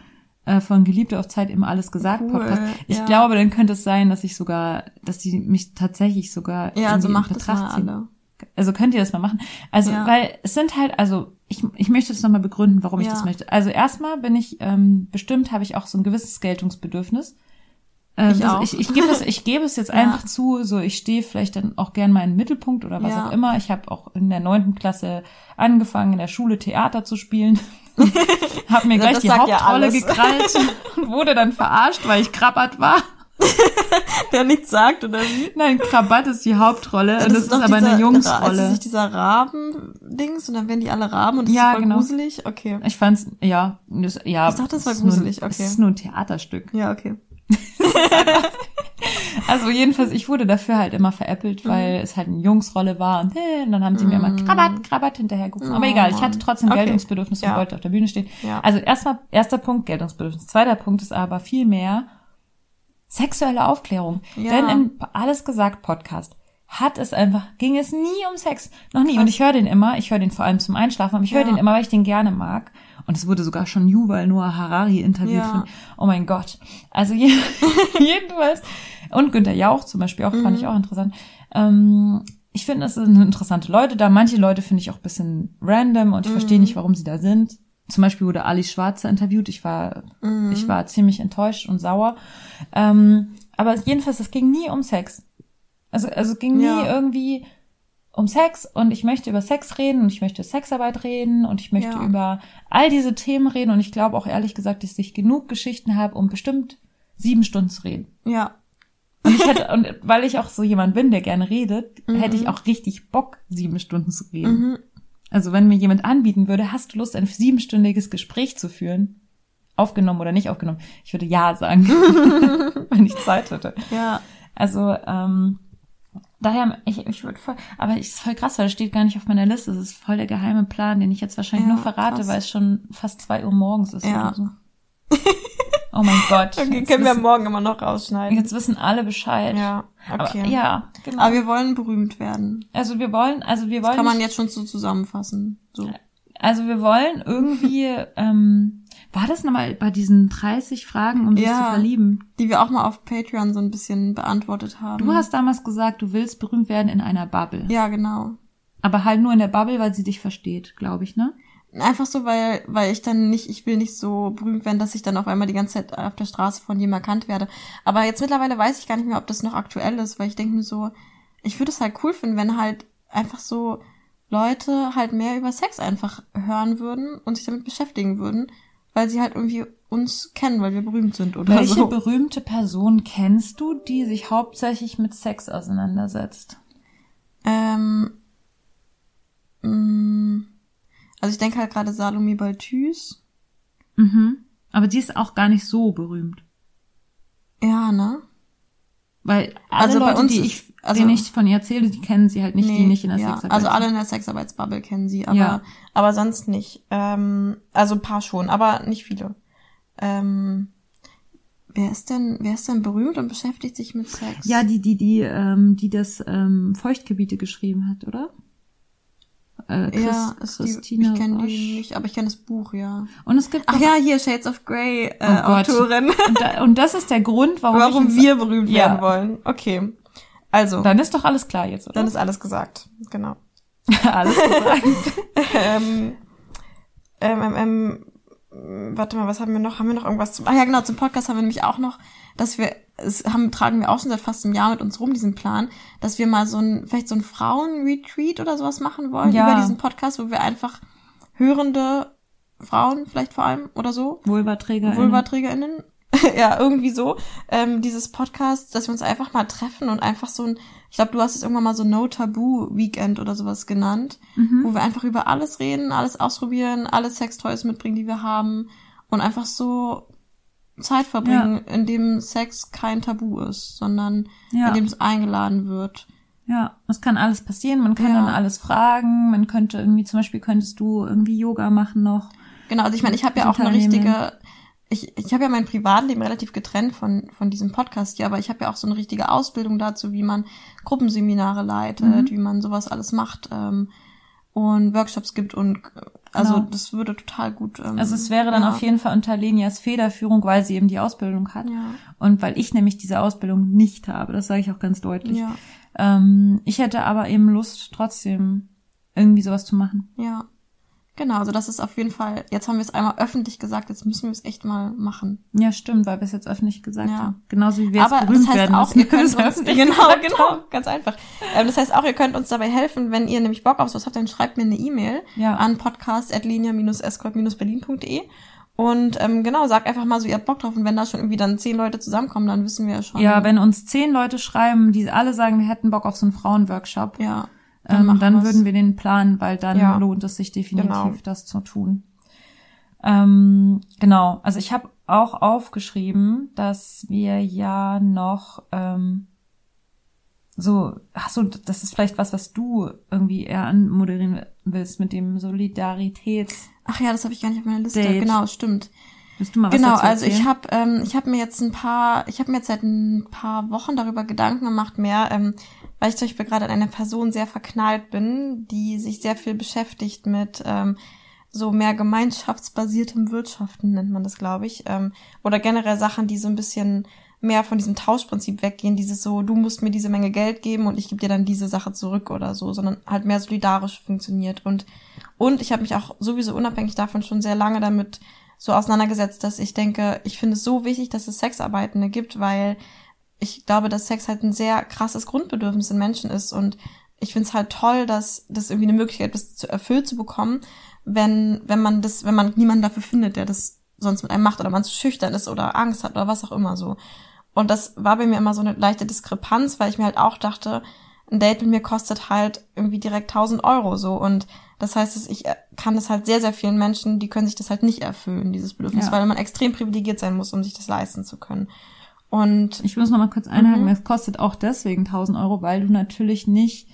S2: äh, von Geliebte auf Zeit immer alles gesagt
S1: Cool,
S2: Podcast. Ich
S1: ja.
S2: glaube, dann könnte es sein, dass ich sogar, dass die mich tatsächlich sogar
S1: Ja, also
S2: irgendwie in
S1: macht das
S2: Betracht
S1: mal
S2: ziehen.
S1: alle.
S2: Also könnt ihr das mal machen. Also,
S1: Ja.
S2: weil es sind halt, also ich, ich möchte das nochmal begründen, warum ich das möchte. Also erstmal bin ich, ähm, bestimmt habe ich auch so ein gewisses Geltungsbedürfnis. Ähm,
S1: Ich
S2: das-
S1: auch.
S2: Ich, ich, gebe es, ich gebe es jetzt
S1: Ja.
S2: einfach zu, so ich stehe vielleicht dann auch gern mal im Mittelpunkt oder was
S1: Ja.
S2: auch immer. Ich habe auch in der neunten Klasse angefangen, in der Schule Theater zu spielen. habe mir
S1: Ja,
S2: gleich
S1: das
S2: die
S1: ja
S2: Hauptrolle
S1: alles.
S2: gekrallt und wurde dann verarscht, weil ich Krabbert war.
S1: Der nichts sagt, oder wie?
S2: Nein, Krabat ist die Hauptrolle und das ist,
S1: doch
S2: aber
S1: dieser,
S2: eine
S1: Ist
S2: Jungsrolle.
S1: das nicht dieser Raben-Dings und dann werden die alle Raben und das
S2: Ja,
S1: ist voll
S2: genau.
S1: gruselig? Okay.
S2: Ich fand's, ja, das, ja.
S1: Ich dachte, das war
S2: ist nur-
S1: gruselig, okay.
S2: Es ist nur ein Theaterstück.
S1: Ja, okay.
S2: Also jedenfalls, ich wurde dafür halt immer veräppelt, weil
S1: Mhm.
S2: es halt eine Jungsrolle war und, äh, und dann haben sie mir immer Krabat, Krabat hinterhergerufen. Aber
S1: Oh,
S2: egal, ich hatte trotzdem
S1: Okay.
S2: Geltungsbedürfnis und
S1: Ja.
S2: wollte auf der Bühne stehen.
S1: Ja.
S2: Also erstmal, erster Punkt, Geltungsbedürfnis. Zweiter Punkt ist aber viel mehr sexuelle Aufklärung.
S1: Ja.
S2: Denn im Alles gesagt Podcast hat es einfach, ging es nie um Sex. Noch nie. Und ich höre den immer, ich höre den vor allem zum Einschlafen, aber ich höre den immer, weil ich den gerne mag. Und es wurde sogar schon Yuval Noah Harari interviewt
S1: Ja.
S2: von, oh mein Gott. Also je, jedenfalls. Und Günther Jauch zum Beispiel auch, fand ich auch interessant. Ähm, ich finde, es sind interessante Leute da. Manche Leute finde ich auch ein bisschen random und ich verstehe nicht, warum sie da sind. Zum Beispiel wurde Ali Schwarzer interviewt. Ich war, ich war ziemlich enttäuscht und sauer. Ähm, aber jedenfalls, es ging nie um Sex. Also, also es ging nie
S1: Ja.
S2: irgendwie um Sex und ich möchte über Sex reden und ich möchte Sexarbeit reden und ich möchte
S1: Ja.
S2: über all diese Themen reden und ich glaube auch ehrlich gesagt, dass ich genug Geschichten habe, um bestimmt sieben Stunden zu reden.
S1: Ja.
S2: Und ich hätte, und weil ich auch so jemand bin, der gerne redet,
S1: Mhm.
S2: hätte ich auch richtig Bock, sieben Stunden zu reden. Also wenn mir jemand anbieten würde, hast du Lust, ein siebenstündiges Gespräch zu führen? Aufgenommen oder nicht aufgenommen? Ich würde ja sagen, wenn ich Zeit hätte.
S1: Ja.
S2: Also, ähm, daher, ich, ich würde voll, aber es ist voll krass, weil es steht gar nicht auf meiner Liste. Es ist voll der geheime Plan, den ich jetzt wahrscheinlich
S1: Ja,
S2: nur verrate,
S1: krass.
S2: weil es schon fast zwei Uhr morgens ist
S1: Ja.
S2: so. Oh mein Gott.
S1: Okay,
S2: jetzt,
S1: können wir
S2: wissen,
S1: morgen immer noch rausschneiden.
S2: jetzt wissen alle Bescheid.
S1: Ja, okay.
S2: Aber, ja, genau.
S1: Aber wir wollen berühmt werden.
S2: also wir wollen, also wir wollen
S1: Kann man jetzt schon so zusammenfassen. So.
S2: Also wir wollen irgendwie, ähm, war das nochmal bei diesen 30 Fragen, um sich
S1: Ja.
S2: zu verlieben?
S1: Die wir auch mal auf Patreon so ein bisschen beantwortet haben.
S2: Du hast damals gesagt, du willst berühmt werden in einer Bubble.
S1: Ja, genau.
S2: Aber halt nur in der Bubble, weil sie dich versteht, glaube ich, ne?
S1: Einfach so, weil, weil ich dann nicht, ich will nicht so berühmt werden, dass ich dann auf einmal die ganze Zeit auf der Straße von jedem erkannt werde. Aber jetzt mittlerweile weiß ich gar nicht mehr, ob das noch aktuell ist, weil ich denke mir so, ich würde es halt cool finden, wenn halt einfach so Leute halt mehr über Sex einfach hören würden und sich damit beschäftigen würden, weil sie halt irgendwie uns kennen, weil wir berühmt sind oder
S2: Welche
S1: so.
S2: berühmte Person kennst du, die sich hauptsächlich mit Sex auseinandersetzt?
S1: Ähm, mh, also ich denke halt gerade Salome Balthus.
S2: Mhm. Aber die ist auch gar nicht so berühmt.
S1: Ja, ne?
S2: Weil alle
S1: Also bei
S2: Leute,
S1: uns
S2: die ich,
S1: also-
S2: denen ich von ihr erzähle, die kennen sie halt nicht, die
S1: Nee,
S2: nicht in der
S1: ja,
S2: Sexarbeit
S1: Also alle in der Sexarbeitsbubble kennen sie, aber,
S2: Ja.
S1: aber sonst nicht. Ähm, also ein paar schon, aber nicht viele. Ähm, wer ist denn, wer ist denn berühmt und beschäftigt sich mit Sex?
S2: Ja, die, die, die, ähm, die das ähm, Feuchtgebiete geschrieben hat, oder? Äh, Chris,
S1: ja, ist die, ich kenne die nicht, aber ich kenne das Buch, ja.
S2: Und es gibt
S1: Ach ja, hier Shades of Grey äh,
S2: Oh.
S1: Autorin.
S2: Und, da, und das ist der Grund, warum,
S1: Warum wir berühmt
S2: Ja.
S1: werden wollen. Okay. Also,
S2: Dann ist doch alles klar jetzt, oder?
S1: dann ist alles gesagt. Genau.
S2: alles gesagt.
S1: ähm, ähm, ähm, ähm, warte mal, was haben wir noch? Haben wir noch irgendwas zum, ah ja, genau, zum Podcast haben wir nämlich auch noch, dass wir, es haben, tragen wir auch schon seit fast einem Jahr mit uns rum, diesen Plan, dass wir mal so ein, vielleicht so ein Frauen-Retreat oder sowas machen wollen
S2: Ja.
S1: über diesen Podcast, wo wir einfach hörende Frauen vielleicht vor allem oder so,
S2: Vulvaträger.
S1: VulvaträgerInnen, ja, irgendwie so, ähm, dieses Podcast, dass wir uns einfach mal treffen und einfach so ein, ich glaube, du hast es irgendwann mal so No Taboo Weekend oder sowas genannt,
S2: Mhm.
S1: wo wir einfach über alles reden, alles ausprobieren, alle Sextoys mitbringen, die wir haben und einfach so Zeit verbringen, in dem Sex kein Tabu ist, sondern
S2: Ja.
S1: in dem es eingeladen wird.
S2: Ja, es kann alles passieren. Man kann
S1: Ja.
S2: dann alles fragen. Man könnte irgendwie, zum Beispiel könntest du irgendwie Yoga machen noch.
S1: Genau, also ich meine, ich habe ja auch eine richtige, ich, ich habe ja mein Privatleben relativ getrennt von, von diesem Podcast hier, aber ich habe ja auch so eine richtige Ausbildung dazu, wie man Gruppenseminare leitet,
S2: Mhm.
S1: wie man sowas alles macht ähm, und Workshops gibt und äh, also
S2: Genau.
S1: das würde total gut. Ähm,
S2: Also es wäre dann
S1: ja.
S2: auf jeden Fall unter Lenias Federführung, weil sie eben die Ausbildung hat.
S1: Ja,
S2: Und weil ich nämlich diese Ausbildung nicht habe, das sage ich auch ganz deutlich.
S1: ja,
S2: Ähm, ich hätte aber eben Lust, trotzdem irgendwie sowas zu machen.
S1: ja. Genau, also das ist auf jeden Fall, jetzt haben wir es einmal öffentlich gesagt, jetzt müssen wir es echt mal machen.
S2: Ja, stimmt, weil wir es jetzt öffentlich gesagt
S1: Ja.
S2: haben. Genauso wie wir
S1: Aber
S2: berühmt
S1: das heißt
S2: werden
S1: auch,
S2: müssen,
S1: ihr könnt uns,
S2: öffentlich
S1: genau, genau, ganz einfach. Ähm, das heißt auch, ihr könnt uns dabei helfen, wenn ihr nämlich Bock auf sowas habt, dann schreibt mir eine E-Mail
S2: Ja.
S1: an podcast.linia-escort-berlin.de und ähm, genau, sagt einfach mal so, ihr habt Bock drauf und wenn da schon irgendwie dann zehn Leute zusammenkommen, dann wissen wir ja schon.
S2: Ja, wenn uns zehn Leute schreiben, die alle sagen, wir hätten Bock auf so einen Frauenworkshop,
S1: ja,
S2: ähm,
S1: machen
S2: dann würden wir den planen, weil dann
S1: Ja.
S2: lohnt es sich definitiv,
S1: Genau.
S2: das zu tun. Ähm, genau, also ich habe auch aufgeschrieben, dass wir ja noch ähm, so, ach so, das ist vielleicht was, was du irgendwie eher anmoderieren willst mit dem Solidaritäts.
S1: Ach ja, das habe ich gar nicht auf meiner Liste.
S2: Date.
S1: Genau, stimmt.
S2: Willst du mal was
S1: Genau, also ich habe ähm, ich habe mir jetzt ein paar, ich habe mir jetzt seit ein paar Wochen darüber Gedanken gemacht mehr, ähm, weil ich zum Beispiel gerade an einer Person sehr verknallt bin, die sich sehr viel beschäftigt mit ähm, so mehr gemeinschaftsbasiertem Wirtschaften nennt man das, glaube ich, ähm, oder generell Sachen, die so ein bisschen mehr von diesem Tauschprinzip weggehen, dieses so, du musst mir diese Menge Geld geben und ich gebe dir dann diese Sache zurück oder so, sondern halt mehr solidarisch funktioniert. Und und ich habe mich auch sowieso unabhängig davon schon sehr lange damit so auseinandergesetzt, dass ich denke, ich finde es so wichtig, dass es Sexarbeitende gibt, weil ich glaube, dass Sex halt ein sehr krasses Grundbedürfnis in Menschen ist und ich finde es halt toll, dass das irgendwie eine Möglichkeit ist, zu erfüllt zu bekommen, wenn, wenn man das, wenn man niemanden dafür findet, der das sonst mit einem macht oder man zu schüchtern ist oder Angst hat oder was auch immer so. Und das war bei mir immer so eine leichte Diskrepanz, weil ich mir halt auch dachte, ein Date mit mir kostet halt irgendwie direkt 1000 Euro so und das heißt, dass ich äh, kann das halt sehr, sehr vielen Menschen, die können sich das halt nicht erfüllen, dieses Bedürfnis,
S2: Ja.
S1: weil man extrem privilegiert sein muss, um sich das leisten zu können. Und
S2: Ich muss noch mal kurz einhaken,
S1: Mhm.
S2: es kostet auch deswegen 1000 Euro, weil du natürlich nicht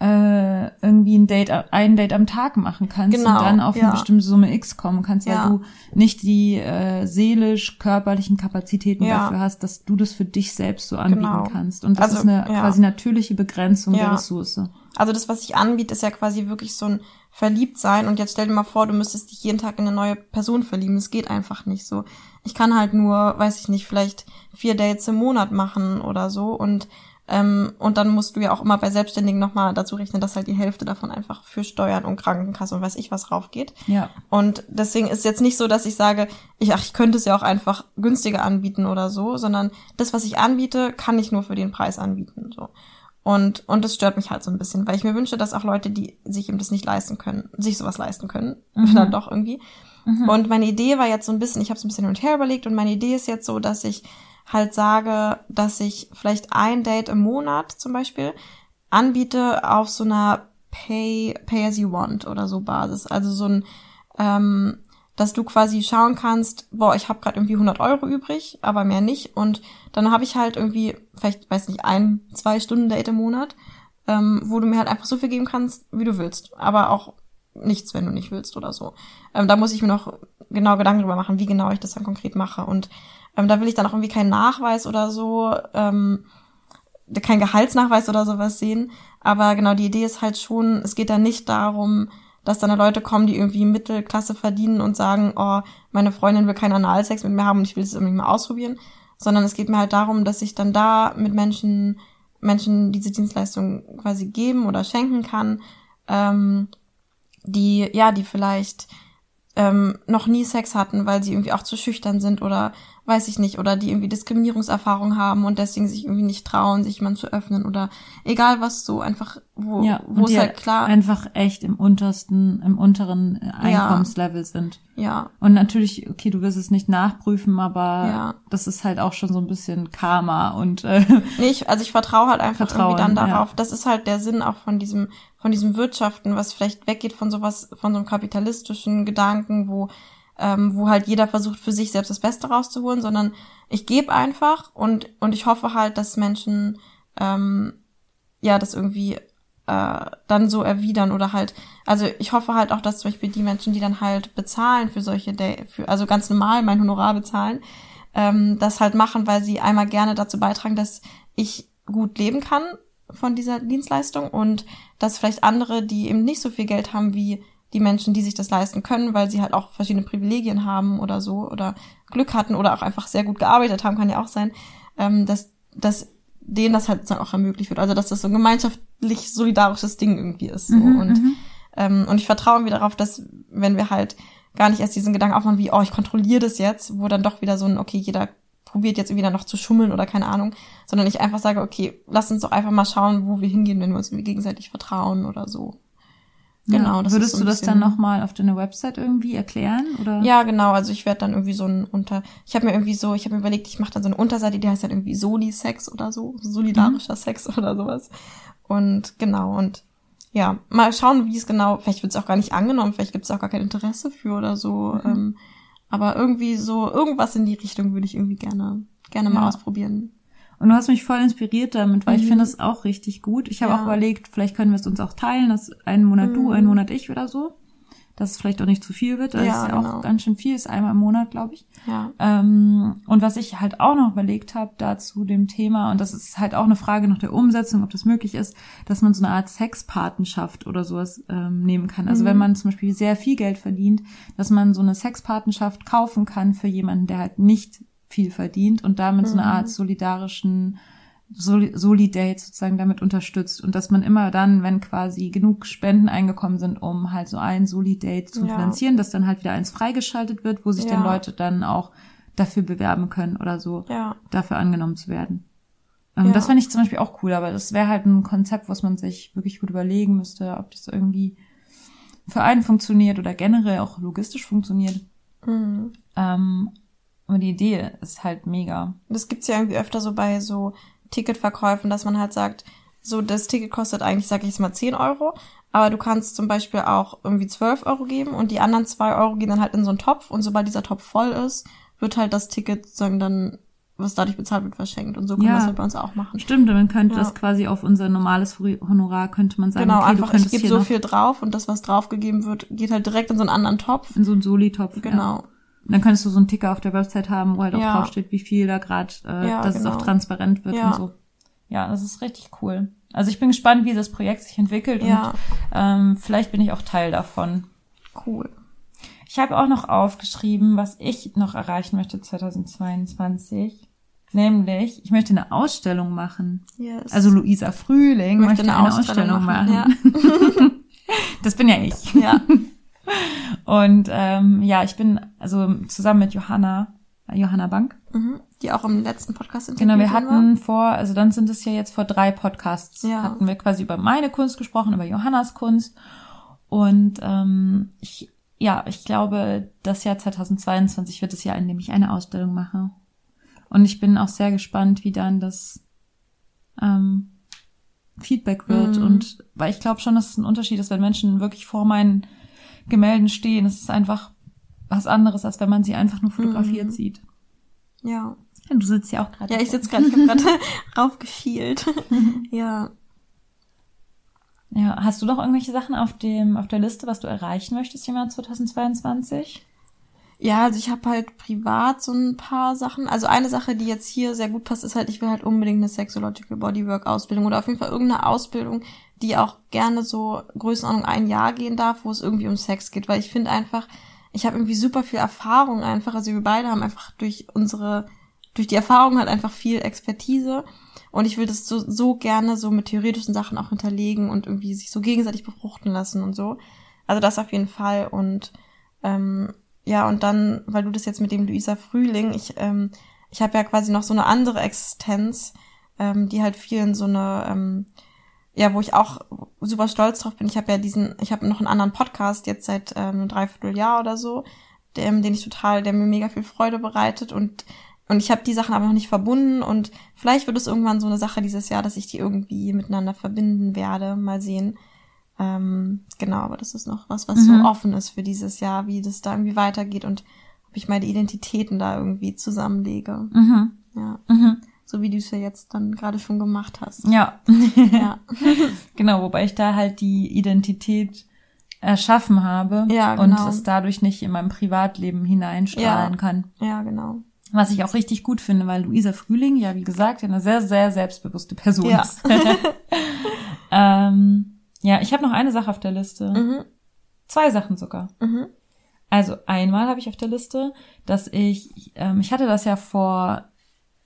S2: äh, irgendwie ein Date, ein Date am Tag machen kannst
S1: Genau,
S2: und dann auf
S1: ja.
S2: eine bestimmte Summe X kommen kannst, weil
S1: Ja.
S2: du nicht die äh, seelisch-körperlichen Kapazitäten
S1: Ja.
S2: dafür hast, dass du das für dich selbst so anbieten
S1: Genau.
S2: kannst. Und das
S1: Also,
S2: ist eine quasi natürliche Begrenzung der. Ressource.
S1: Also das, was ich anbiete, ist ja quasi wirklich so ein Verliebtsein. Und jetzt stell dir mal vor, du müsstest dich jeden Tag in eine neue Person verlieben. Das geht einfach nicht so. Ich kann halt nur, weiß ich nicht, vielleicht vier Dates im Monat machen oder so. Und ähm, und dann musst du ja auch immer bei Selbstständigen nochmal dazu rechnen, dass halt die Hälfte davon einfach für Steuern und Krankenkasse und weiß ich was raufgeht.
S2: Ja.
S1: Und deswegen ist jetzt nicht so, dass ich sage, ich, ach, ich könnte es ja auch einfach günstiger anbieten oder so, sondern das, was ich anbiete, kann ich nur für den Preis anbieten. So. Und, und das stört mich halt so ein bisschen, weil ich mir wünsche, dass auch Leute, die sich eben das nicht leisten können, sich sowas leisten können,
S2: Mhm.
S1: dann doch irgendwie.
S2: Mhm.
S1: Und meine Idee war jetzt so ein bisschen, ich habe es ein bisschen hin und her überlegt und meine Idee ist jetzt so, dass ich halt sage, dass ich vielleicht ein Date im Monat zum Beispiel anbiete auf so einer Pay, Pay as you want oder so Basis. Also so ein, ähm, dass du quasi schauen kannst, boah, ich habe gerade irgendwie 100 Euro übrig, aber mehr nicht. Und dann habe ich halt irgendwie, vielleicht, weiß nicht, ein, zwei Stunden Date im Monat, ähm, wo du mir halt einfach so viel geben kannst, wie du willst. Aber auch nichts, wenn du nicht willst oder so. Ähm, da muss ich mir noch genau Gedanken drüber machen, wie genau ich das dann konkret mache. Und ähm, da will ich dann auch irgendwie keinen Nachweis oder so, ähm, kein Gehaltsnachweis oder sowas sehen. Aber genau, die Idee ist halt schon, es geht da nicht darum, dass dann Leute kommen, die irgendwie Mittelklasse verdienen und sagen, oh, meine Freundin will keinen Analsex mit mir haben und ich will es unbedingt mal ausprobieren. Sondern es geht mir halt darum, dass ich dann da mit Menschen, Menschen diese Dienstleistung quasi geben oder schenken kann, ähm, die, ja, die vielleicht ähm, noch nie Sex hatten, weil sie irgendwie auch zu schüchtern sind oder weiß ich nicht, oder die irgendwie Diskriminierungserfahrung haben und deswegen sich irgendwie nicht trauen, sich jemand zu öffnen oder egal was so einfach, wo,
S2: ja,
S1: wo es halt klar,
S2: einfach echt im untersten, im unteren äh, Einkommenslevel sind.
S1: ja,
S2: Und natürlich, okay, du wirst es nicht nachprüfen, aber
S1: Ja.
S2: das ist halt auch schon so ein bisschen Karma und äh,
S1: Nee, ich, also ich vertraue halt einfach irgendwie dann
S2: ja.
S1: darauf. Das ist halt der Sinn auch von diesem, von diesem Wirtschaften, was vielleicht weggeht von sowas, von so einem kapitalistischen Gedanken, wo, ähm, wo halt jeder versucht für sich selbst das Beste rauszuholen, sondern ich gebe einfach und, und ich hoffe halt, dass Menschen ähm, ja das irgendwie äh, dann so erwidern oder halt, also ich hoffe halt auch, dass zum Beispiel die Menschen, die dann halt bezahlen für solche Day, für, also ganz normal mein Honorar bezahlen, ähm, das halt machen, weil sie einmal gerne dazu beitragen, dass ich gut leben kann von dieser Dienstleistung und dass vielleicht andere, die eben nicht so viel Geld haben wie die Menschen, die sich das leisten können, weil sie halt auch verschiedene Privilegien haben oder so oder Glück hatten oder auch einfach sehr gut gearbeitet haben, kann ja auch sein, ähm, dass, dass denen das halt dann auch ermöglicht wird. Also dass das so ein gemeinschaftlich solidarisches Ding irgendwie ist. So.
S2: Mhm,
S1: und, ähm, und ich vertraue irgendwie darauf, dass wenn wir halt gar nicht erst diesen Gedanken aufmachen, wie, oh, ich kontrolliere das jetzt, wo dann doch wieder so ein, okay, jeder probiert jetzt irgendwie dann noch zu schummeln oder keine Ahnung, sondern ich einfach sage, okay, lass uns doch einfach mal schauen, wo wir hingehen, wenn wir uns irgendwie gegenseitig vertrauen oder so. Genau,
S2: ja.
S1: das
S2: würdest
S1: ist so
S2: du das dann nochmal auf deiner Website irgendwie erklären? Oder?
S1: Ja, genau. Also ich werde dann irgendwie so ein Unter. Ich habe mir irgendwie so, ich habe mir überlegt, ich mache dann so eine Unterseite, die heißt dann irgendwie Soli-Sex oder so, solidarischer Sex oder sowas. Und genau und ja, mal schauen, wie es genau. Vielleicht wird es auch gar nicht angenommen, vielleicht gibt es auch gar kein Interesse für oder so. Ähm, aber irgendwie so irgendwas in die Richtung würde ich irgendwie gerne gerne mal
S2: Ja.
S1: ausprobieren.
S2: Und du hast mich voll inspiriert damit, weil ich
S1: Mhm.
S2: finde es auch richtig gut. Ich habe
S1: Ja.
S2: auch überlegt, vielleicht können wir es uns auch teilen, dass einen Monat du,
S1: Mhm.
S2: einen Monat ich oder so. Dass es vielleicht auch nicht zu viel wird. Das
S1: Ja,
S2: ist ja
S1: genau.
S2: auch ganz schön viel, ist einmal im Monat, glaube ich.
S1: Ja.
S2: Ähm, und was ich halt auch noch überlegt habe dazu dem Thema, und das ist halt auch eine Frage nach der Umsetzung, ob das möglich ist, dass man so eine Art Sexpatenschaft oder sowas ähm, nehmen kann. Also
S1: Mhm.
S2: wenn man zum Beispiel sehr viel Geld verdient, dass man so eine Sexpatenschaft kaufen kann für jemanden, der halt nicht viel verdient und damit so eine
S1: Mhm.
S2: Art solidarischen Soli- Solidate sozusagen damit unterstützt und dass man immer dann, wenn quasi genug Spenden eingekommen sind, um halt so ein Solidate zu
S1: Ja.
S2: finanzieren, dass dann halt wieder eins freigeschaltet wird, wo sich dann
S1: Ja.
S2: Leute dann auch dafür bewerben können oder so,
S1: Ja.
S2: dafür angenommen zu werden. Ähm. Das fände ich zum Beispiel auch cool, aber das wäre halt ein Konzept, was man sich wirklich gut überlegen müsste, ob das irgendwie für einen funktioniert oder generell auch logistisch funktioniert.
S1: Mhm.
S2: Ähm, aber die Idee ist halt mega.
S1: Das gibt's ja irgendwie öfter so bei so Ticketverkäufen, dass man halt sagt, so das Ticket kostet eigentlich, sag ich jetzt mal, 10 Euro, aber du kannst zum Beispiel auch irgendwie 12 Euro geben und die anderen 2 Euro gehen dann halt in so einen Topf und sobald dieser Topf voll ist, wird halt das Ticket sozusagen dann, was dadurch bezahlt wird, verschenkt. Und so können
S2: Ja.
S1: wir das halt bei uns auch machen.
S2: Stimmt, und man könnte
S1: Ja.
S2: das quasi auf unser normales Honorar könnte man sagen,
S1: Genau,
S2: okay,
S1: einfach, ich gebe
S2: hier
S1: so viel drauf und das, was draufgegeben wird, geht halt direkt in so einen anderen Topf.
S2: in so einen Soli-Topf. Ja.
S1: Genau.
S2: Und dann könntest du so einen Ticker auf der Website haben, wo halt auch
S1: Ja.
S2: draufsteht, wie viel da gerade, äh,
S1: Ja,
S2: dass es
S1: genau.
S2: auch transparent wird
S1: Ja.
S2: und so. Ja, das ist richtig cool. Also ich bin gespannt, wie das Projekt sich entwickelt
S1: Ja,
S2: und ähm, vielleicht bin ich auch Teil davon.
S1: cool.
S2: Ich habe auch noch aufgeschrieben, was ich noch erreichen möchte 2022. Nämlich, ich möchte eine Ausstellung machen.
S1: Yes.
S2: Also Luisa Frühling möchte, eine, Ausstellung, machen.
S1: Ja.
S2: Das bin ja ich.
S1: ja.
S2: Und ähm, ja, ich bin also zusammen mit Johanna, Johanna Bank,
S1: Mhm. die auch im letzten Podcast
S2: Genau, wir
S1: interviewt
S2: hatten vor, also dann sind es ja jetzt vor drei Podcasts,
S1: Ja.
S2: hatten wir quasi über meine Kunst gesprochen, über Johannas Kunst. Und ähm, ich, ja, ich glaube, das Jahr 2022 wird das Jahr, in dem ich eine Ausstellung mache. Und ich bin auch sehr gespannt, wie dann das ähm, Feedback wird.
S1: Mhm.
S2: Und weil ich glaube schon, dass es ein Unterschied ist, wenn Menschen wirklich vor meinen Gemälden stehen. Es ist einfach was anderes, als wenn man sie einfach nur fotografiert
S1: Mhm.
S2: sieht.
S1: Ja.
S2: Du sitzt ja auch gerade.
S1: Ja, ich sitze gerade, ich habe gerade raufgefielt. ja.
S2: Ja, hast du noch irgendwelche Sachen auf dem auf der Liste, was du erreichen möchtest im Jahr 2022?
S1: Ja, also ich habe halt privat so ein paar Sachen. Also eine Sache, die jetzt hier sehr gut passt, ist halt, ich will halt unbedingt eine Sexological Bodywork Ausbildung oder auf jeden Fall irgendeine Ausbildung, die auch gerne so Größenordnung ein Jahr gehen darf, wo es irgendwie um Sex geht, weil ich finde einfach, ich habe irgendwie super viel Erfahrung einfach, also wir beide haben einfach durch unsere, durch die Erfahrung halt einfach viel Expertise und ich will das so, so gerne so mit theoretischen Sachen auch hinterlegen und irgendwie sich so gegenseitig befruchten lassen und so. Also das auf jeden Fall und ähm, ja, und dann, weil du das jetzt mit dem Luisa Frühling, ich, ähm, ich habe ja quasi noch so eine andere Existenz, ähm, die halt vielen so eine, ähm, ja, wo ich auch super stolz drauf bin. Ich habe ja diesen, ich habe noch einen anderen Podcast jetzt seit ähm, einem Dreivierteljahr oder so, dem, den ich total, der mir mega viel Freude bereitet und und ich habe die Sachen aber noch nicht verbunden und vielleicht wird es irgendwann so eine Sache dieses Jahr, dass ich die irgendwie miteinander verbinden werde. Mal sehen. Ähm, genau, aber das ist noch was, was
S2: Mhm.
S1: so offen ist für dieses Jahr, wie das da irgendwie weitergeht und ob ich meine Identitäten da irgendwie zusammenlege.
S2: Mhm.
S1: Ja,
S2: Mhm.
S1: so wie du es ja jetzt dann gerade schon gemacht hast.
S2: Ja.
S1: Ja,
S2: genau, wobei ich da halt die Identität erschaffen habe
S1: Ja,
S2: und
S1: genau.
S2: es dadurch nicht in meinem Privatleben hineinstrahlen
S1: Ja.
S2: kann.
S1: ja, genau.
S2: Was ich auch richtig gut finde, weil Luisa Frühling, ja wie gesagt, ja eine sehr, sehr selbstbewusste Person
S1: Ja.
S2: ist. ähm, ja, ich habe noch eine Sache auf der Liste.
S1: Mhm,
S2: Zwei Sachen sogar.
S1: mhm,
S2: Also einmal habe ich auf der Liste, dass ich, ähm, ich hatte das ja vor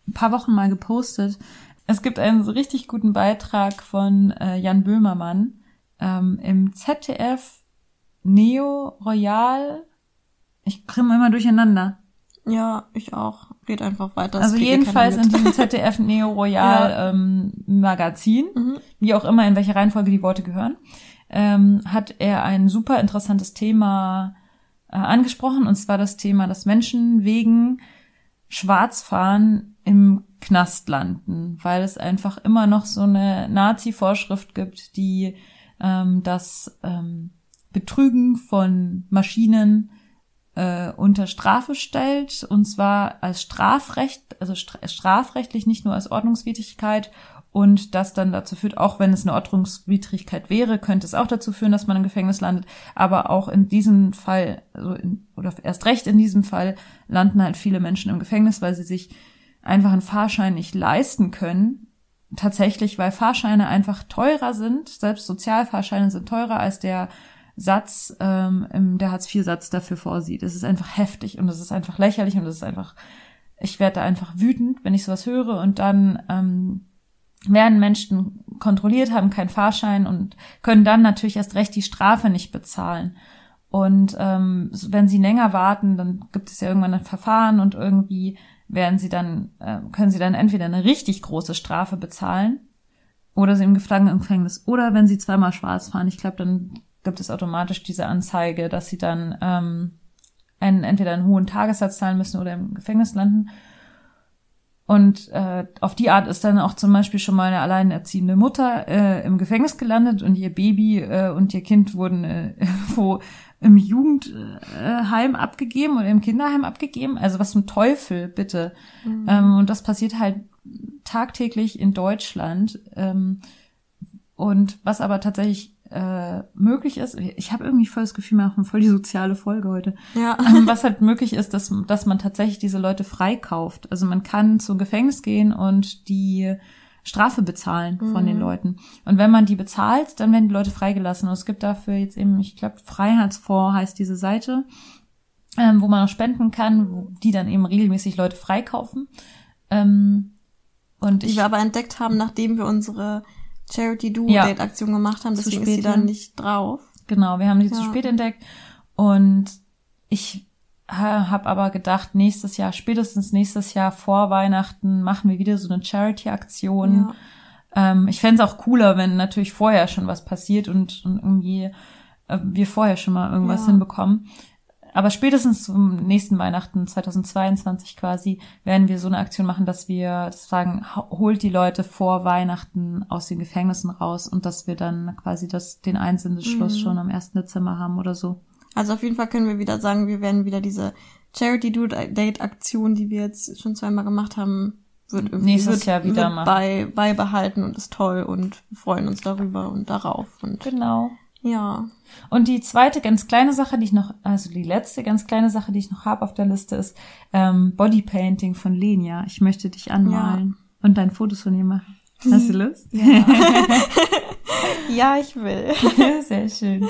S2: ein paar Wochen mal gepostet. Es gibt einen richtig guten Beitrag von äh, Jan Böhmermann ähm, im ZDF Neo Royal. Ich kriege immer durcheinander.
S1: ja, ich auch. Red einfach weiter. das
S2: also jedenfalls in diesem ZDF Neo Royal
S1: Ja.
S2: ähm, Magazin,
S1: Mhm.
S2: wie auch immer in welcher Reihenfolge die Worte gehören, ähm, hat er ein super interessantes Thema äh, angesprochen, und zwar das Thema, dass Menschen wegen Schwarzfahren im Knast landen, weil es einfach immer noch so eine Nazi-Vorschrift gibt, die ähm, das ähm, Betrügen von Maschinen äh, unter Strafe stellt, und zwar als Strafrecht, also stra strafrechtlich nicht nur als Ordnungswidrigkeit und das dann dazu führt, auch wenn es eine Ordnungswidrigkeit wäre, könnte es auch dazu führen, dass man im Gefängnis landet, aber auch in diesem Fall, also in, oder erst recht in diesem Fall, landen halt viele Menschen im Gefängnis, weil sie sich einfach einen Fahrschein nicht leisten können, tatsächlich, weil Fahrscheine einfach teurer sind, selbst Sozialfahrscheine sind teurer als der Satz, ähm, der Hartz-IV-Satz dafür vorsieht. Es ist einfach heftig und es ist einfach lächerlich und es ist einfach, ich werde da einfach wütend, wenn ich sowas höre und dann ähm, werden Menschen kontrolliert, haben keinen Fahrschein und können dann natürlich erst recht die Strafe nicht bezahlen. Und ähm, wenn sie länger warten, dann gibt es ja irgendwann ein Verfahren und irgendwie werden sie dann, äh, können sie dann entweder eine richtig große Strafe bezahlen oder sie im Gefangenen- im Gefängnis oder wenn sie zweimal schwarz fahren. Ich glaube, dann gibt es automatisch diese Anzeige, dass sie dann ähm, einen, entweder einen hohen Tagessatz zahlen müssen oder im Gefängnis landen. Und äh, auf die Art ist dann auch zum Beispiel schon mal eine alleinerziehende Mutter äh, im Gefängnis gelandet und ihr Baby äh, und ihr Kind wurden äh, wo im Jugendheim abgegeben oder im Kinderheim abgegeben. Also was zum Teufel, bitte. Ähm, und das passiert halt tagtäglich in Deutschland. Ähm, und was aber tatsächlich äh, möglich ist, ich habe irgendwie voll das Gefühl, wir machen voll die soziale Folge heute.
S1: Ja.
S2: Ähm, was halt möglich ist, dass, dass man tatsächlich diese Leute freikauft. Also man kann zum Gefängnis gehen und die Strafe bezahlen von den Leuten. Und wenn man die bezahlt, dann werden die Leute freigelassen. Und es gibt dafür jetzt eben, ich glaube, Freiheitsfonds heißt diese Seite, ähm, wo man auch spenden kann, wo die dann eben regelmäßig Leute freikaufen. Ähm, und
S1: Die
S2: ich,
S1: wir aber entdeckt haben, nachdem wir unsere Charity Do. Date Aktion gemacht haben.
S2: Zu
S1: Deswegen ist sie dann nicht drauf.
S2: Genau, wir haben die zu
S1: Ja.
S2: spät entdeckt und ich habe aber gedacht, nächstes Jahr, spätestens nächstes Jahr vor Weihnachten machen wir wieder so eine Charity-Aktion.
S1: Ja.
S2: Ähm, ich fände es auch cooler, wenn natürlich vorher schon was passiert und, und irgendwie äh, wir vorher schon mal irgendwas
S1: Ja.
S2: hinbekommen. Aber spätestens zum nächsten Weihnachten 2022 quasi werden wir so eine Aktion machen, dass wir sagen, ho- holt die Leute vor Weihnachten aus den Gefängnissen raus und dass wir dann quasi das, den Einsendeschluss
S1: Mhm.
S2: schon am 1. Dezember haben oder so.
S1: Also auf jeden Fall können wir wieder sagen, wir werden wieder diese Charity Date Aktion, die wir jetzt schon zweimal gemacht haben, wird irgendwie
S2: Nächstes
S1: wird,
S2: Jahr wieder
S1: wird bei, beibehalten und ist toll und wir freuen uns darüber und darauf und
S2: Genau.
S1: Ja.
S2: Und die zweite ganz kleine Sache, die ich noch, also die letzte ganz kleine Sache, die ich noch habe auf der Liste, ist ähm, Bodypainting von Lenia. Ich möchte dich anmalen und dann Fotos von ihr machen. Hast du Lust?
S1: Ja, ich will.
S2: Sehr schön.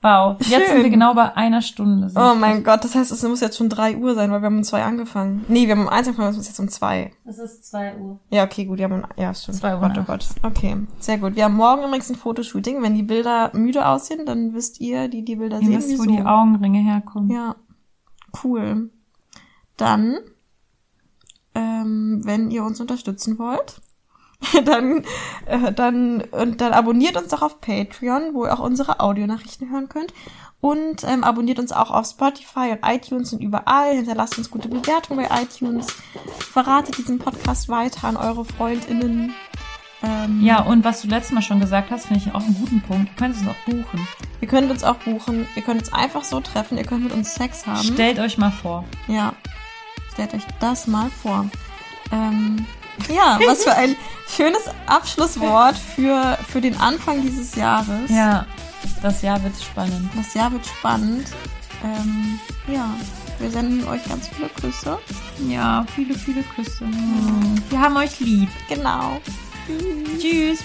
S2: Wow, jetzt sind
S1: Schön.
S2: wir genau bei einer Stunde.
S1: Oh mein Gott, das heißt, es muss jetzt schon drei Uhr sein, weil wir haben um zwei angefangen. Nee, wir haben um eins angefangen, es ist jetzt um zwei.
S2: Es ist zwei Uhr.
S1: Ja, okay, gut, wir haben, um- ja, stimmt.
S2: Zwei Uhr
S1: Gott, oh. Gott. Okay, sehr gut. Wir haben morgen übrigens ein Fotoshooting. Wenn die Bilder müde aussehen, dann wisst ihr, die die Bilder
S2: Ihr
S1: sehen,
S2: wisst, wo
S1: wieso.
S2: die Augenringe herkommen.
S1: Ja, cool. Dann, ähm, wenn ihr uns unterstützen wollt, dann, äh, dann, und dann abonniert uns doch auf Patreon, wo ihr auch unsere Audionachrichten hören könnt. Und ähm, abonniert uns auch auf Spotify und iTunes und überall. Hinterlasst uns gute Bewertungen bei iTunes. Verratet diesen Podcast weiter an eure FreundInnen. Ähm,
S2: Ja, und was du letztes Mal schon gesagt hast, finde ich auch einen guten Punkt. Ihr könnt es auch buchen.
S1: Ihr könnt uns auch buchen. Ihr könnt uns einfach so treffen. Ihr könnt mit uns Sex haben.
S2: Stellt euch mal vor.
S1: Ja, stellt euch das mal vor. Ähm, ja, was für ein schönes Abschlusswort für, für den Anfang dieses Jahres.
S2: Ja, das Jahr wird spannend.
S1: Das Jahr wird spannend. Ähm, ja, wir senden euch ganz viele Küsse.
S2: Ja, viele, viele Küsse. Wir haben euch lieb.
S1: Genau.
S2: Tschüss.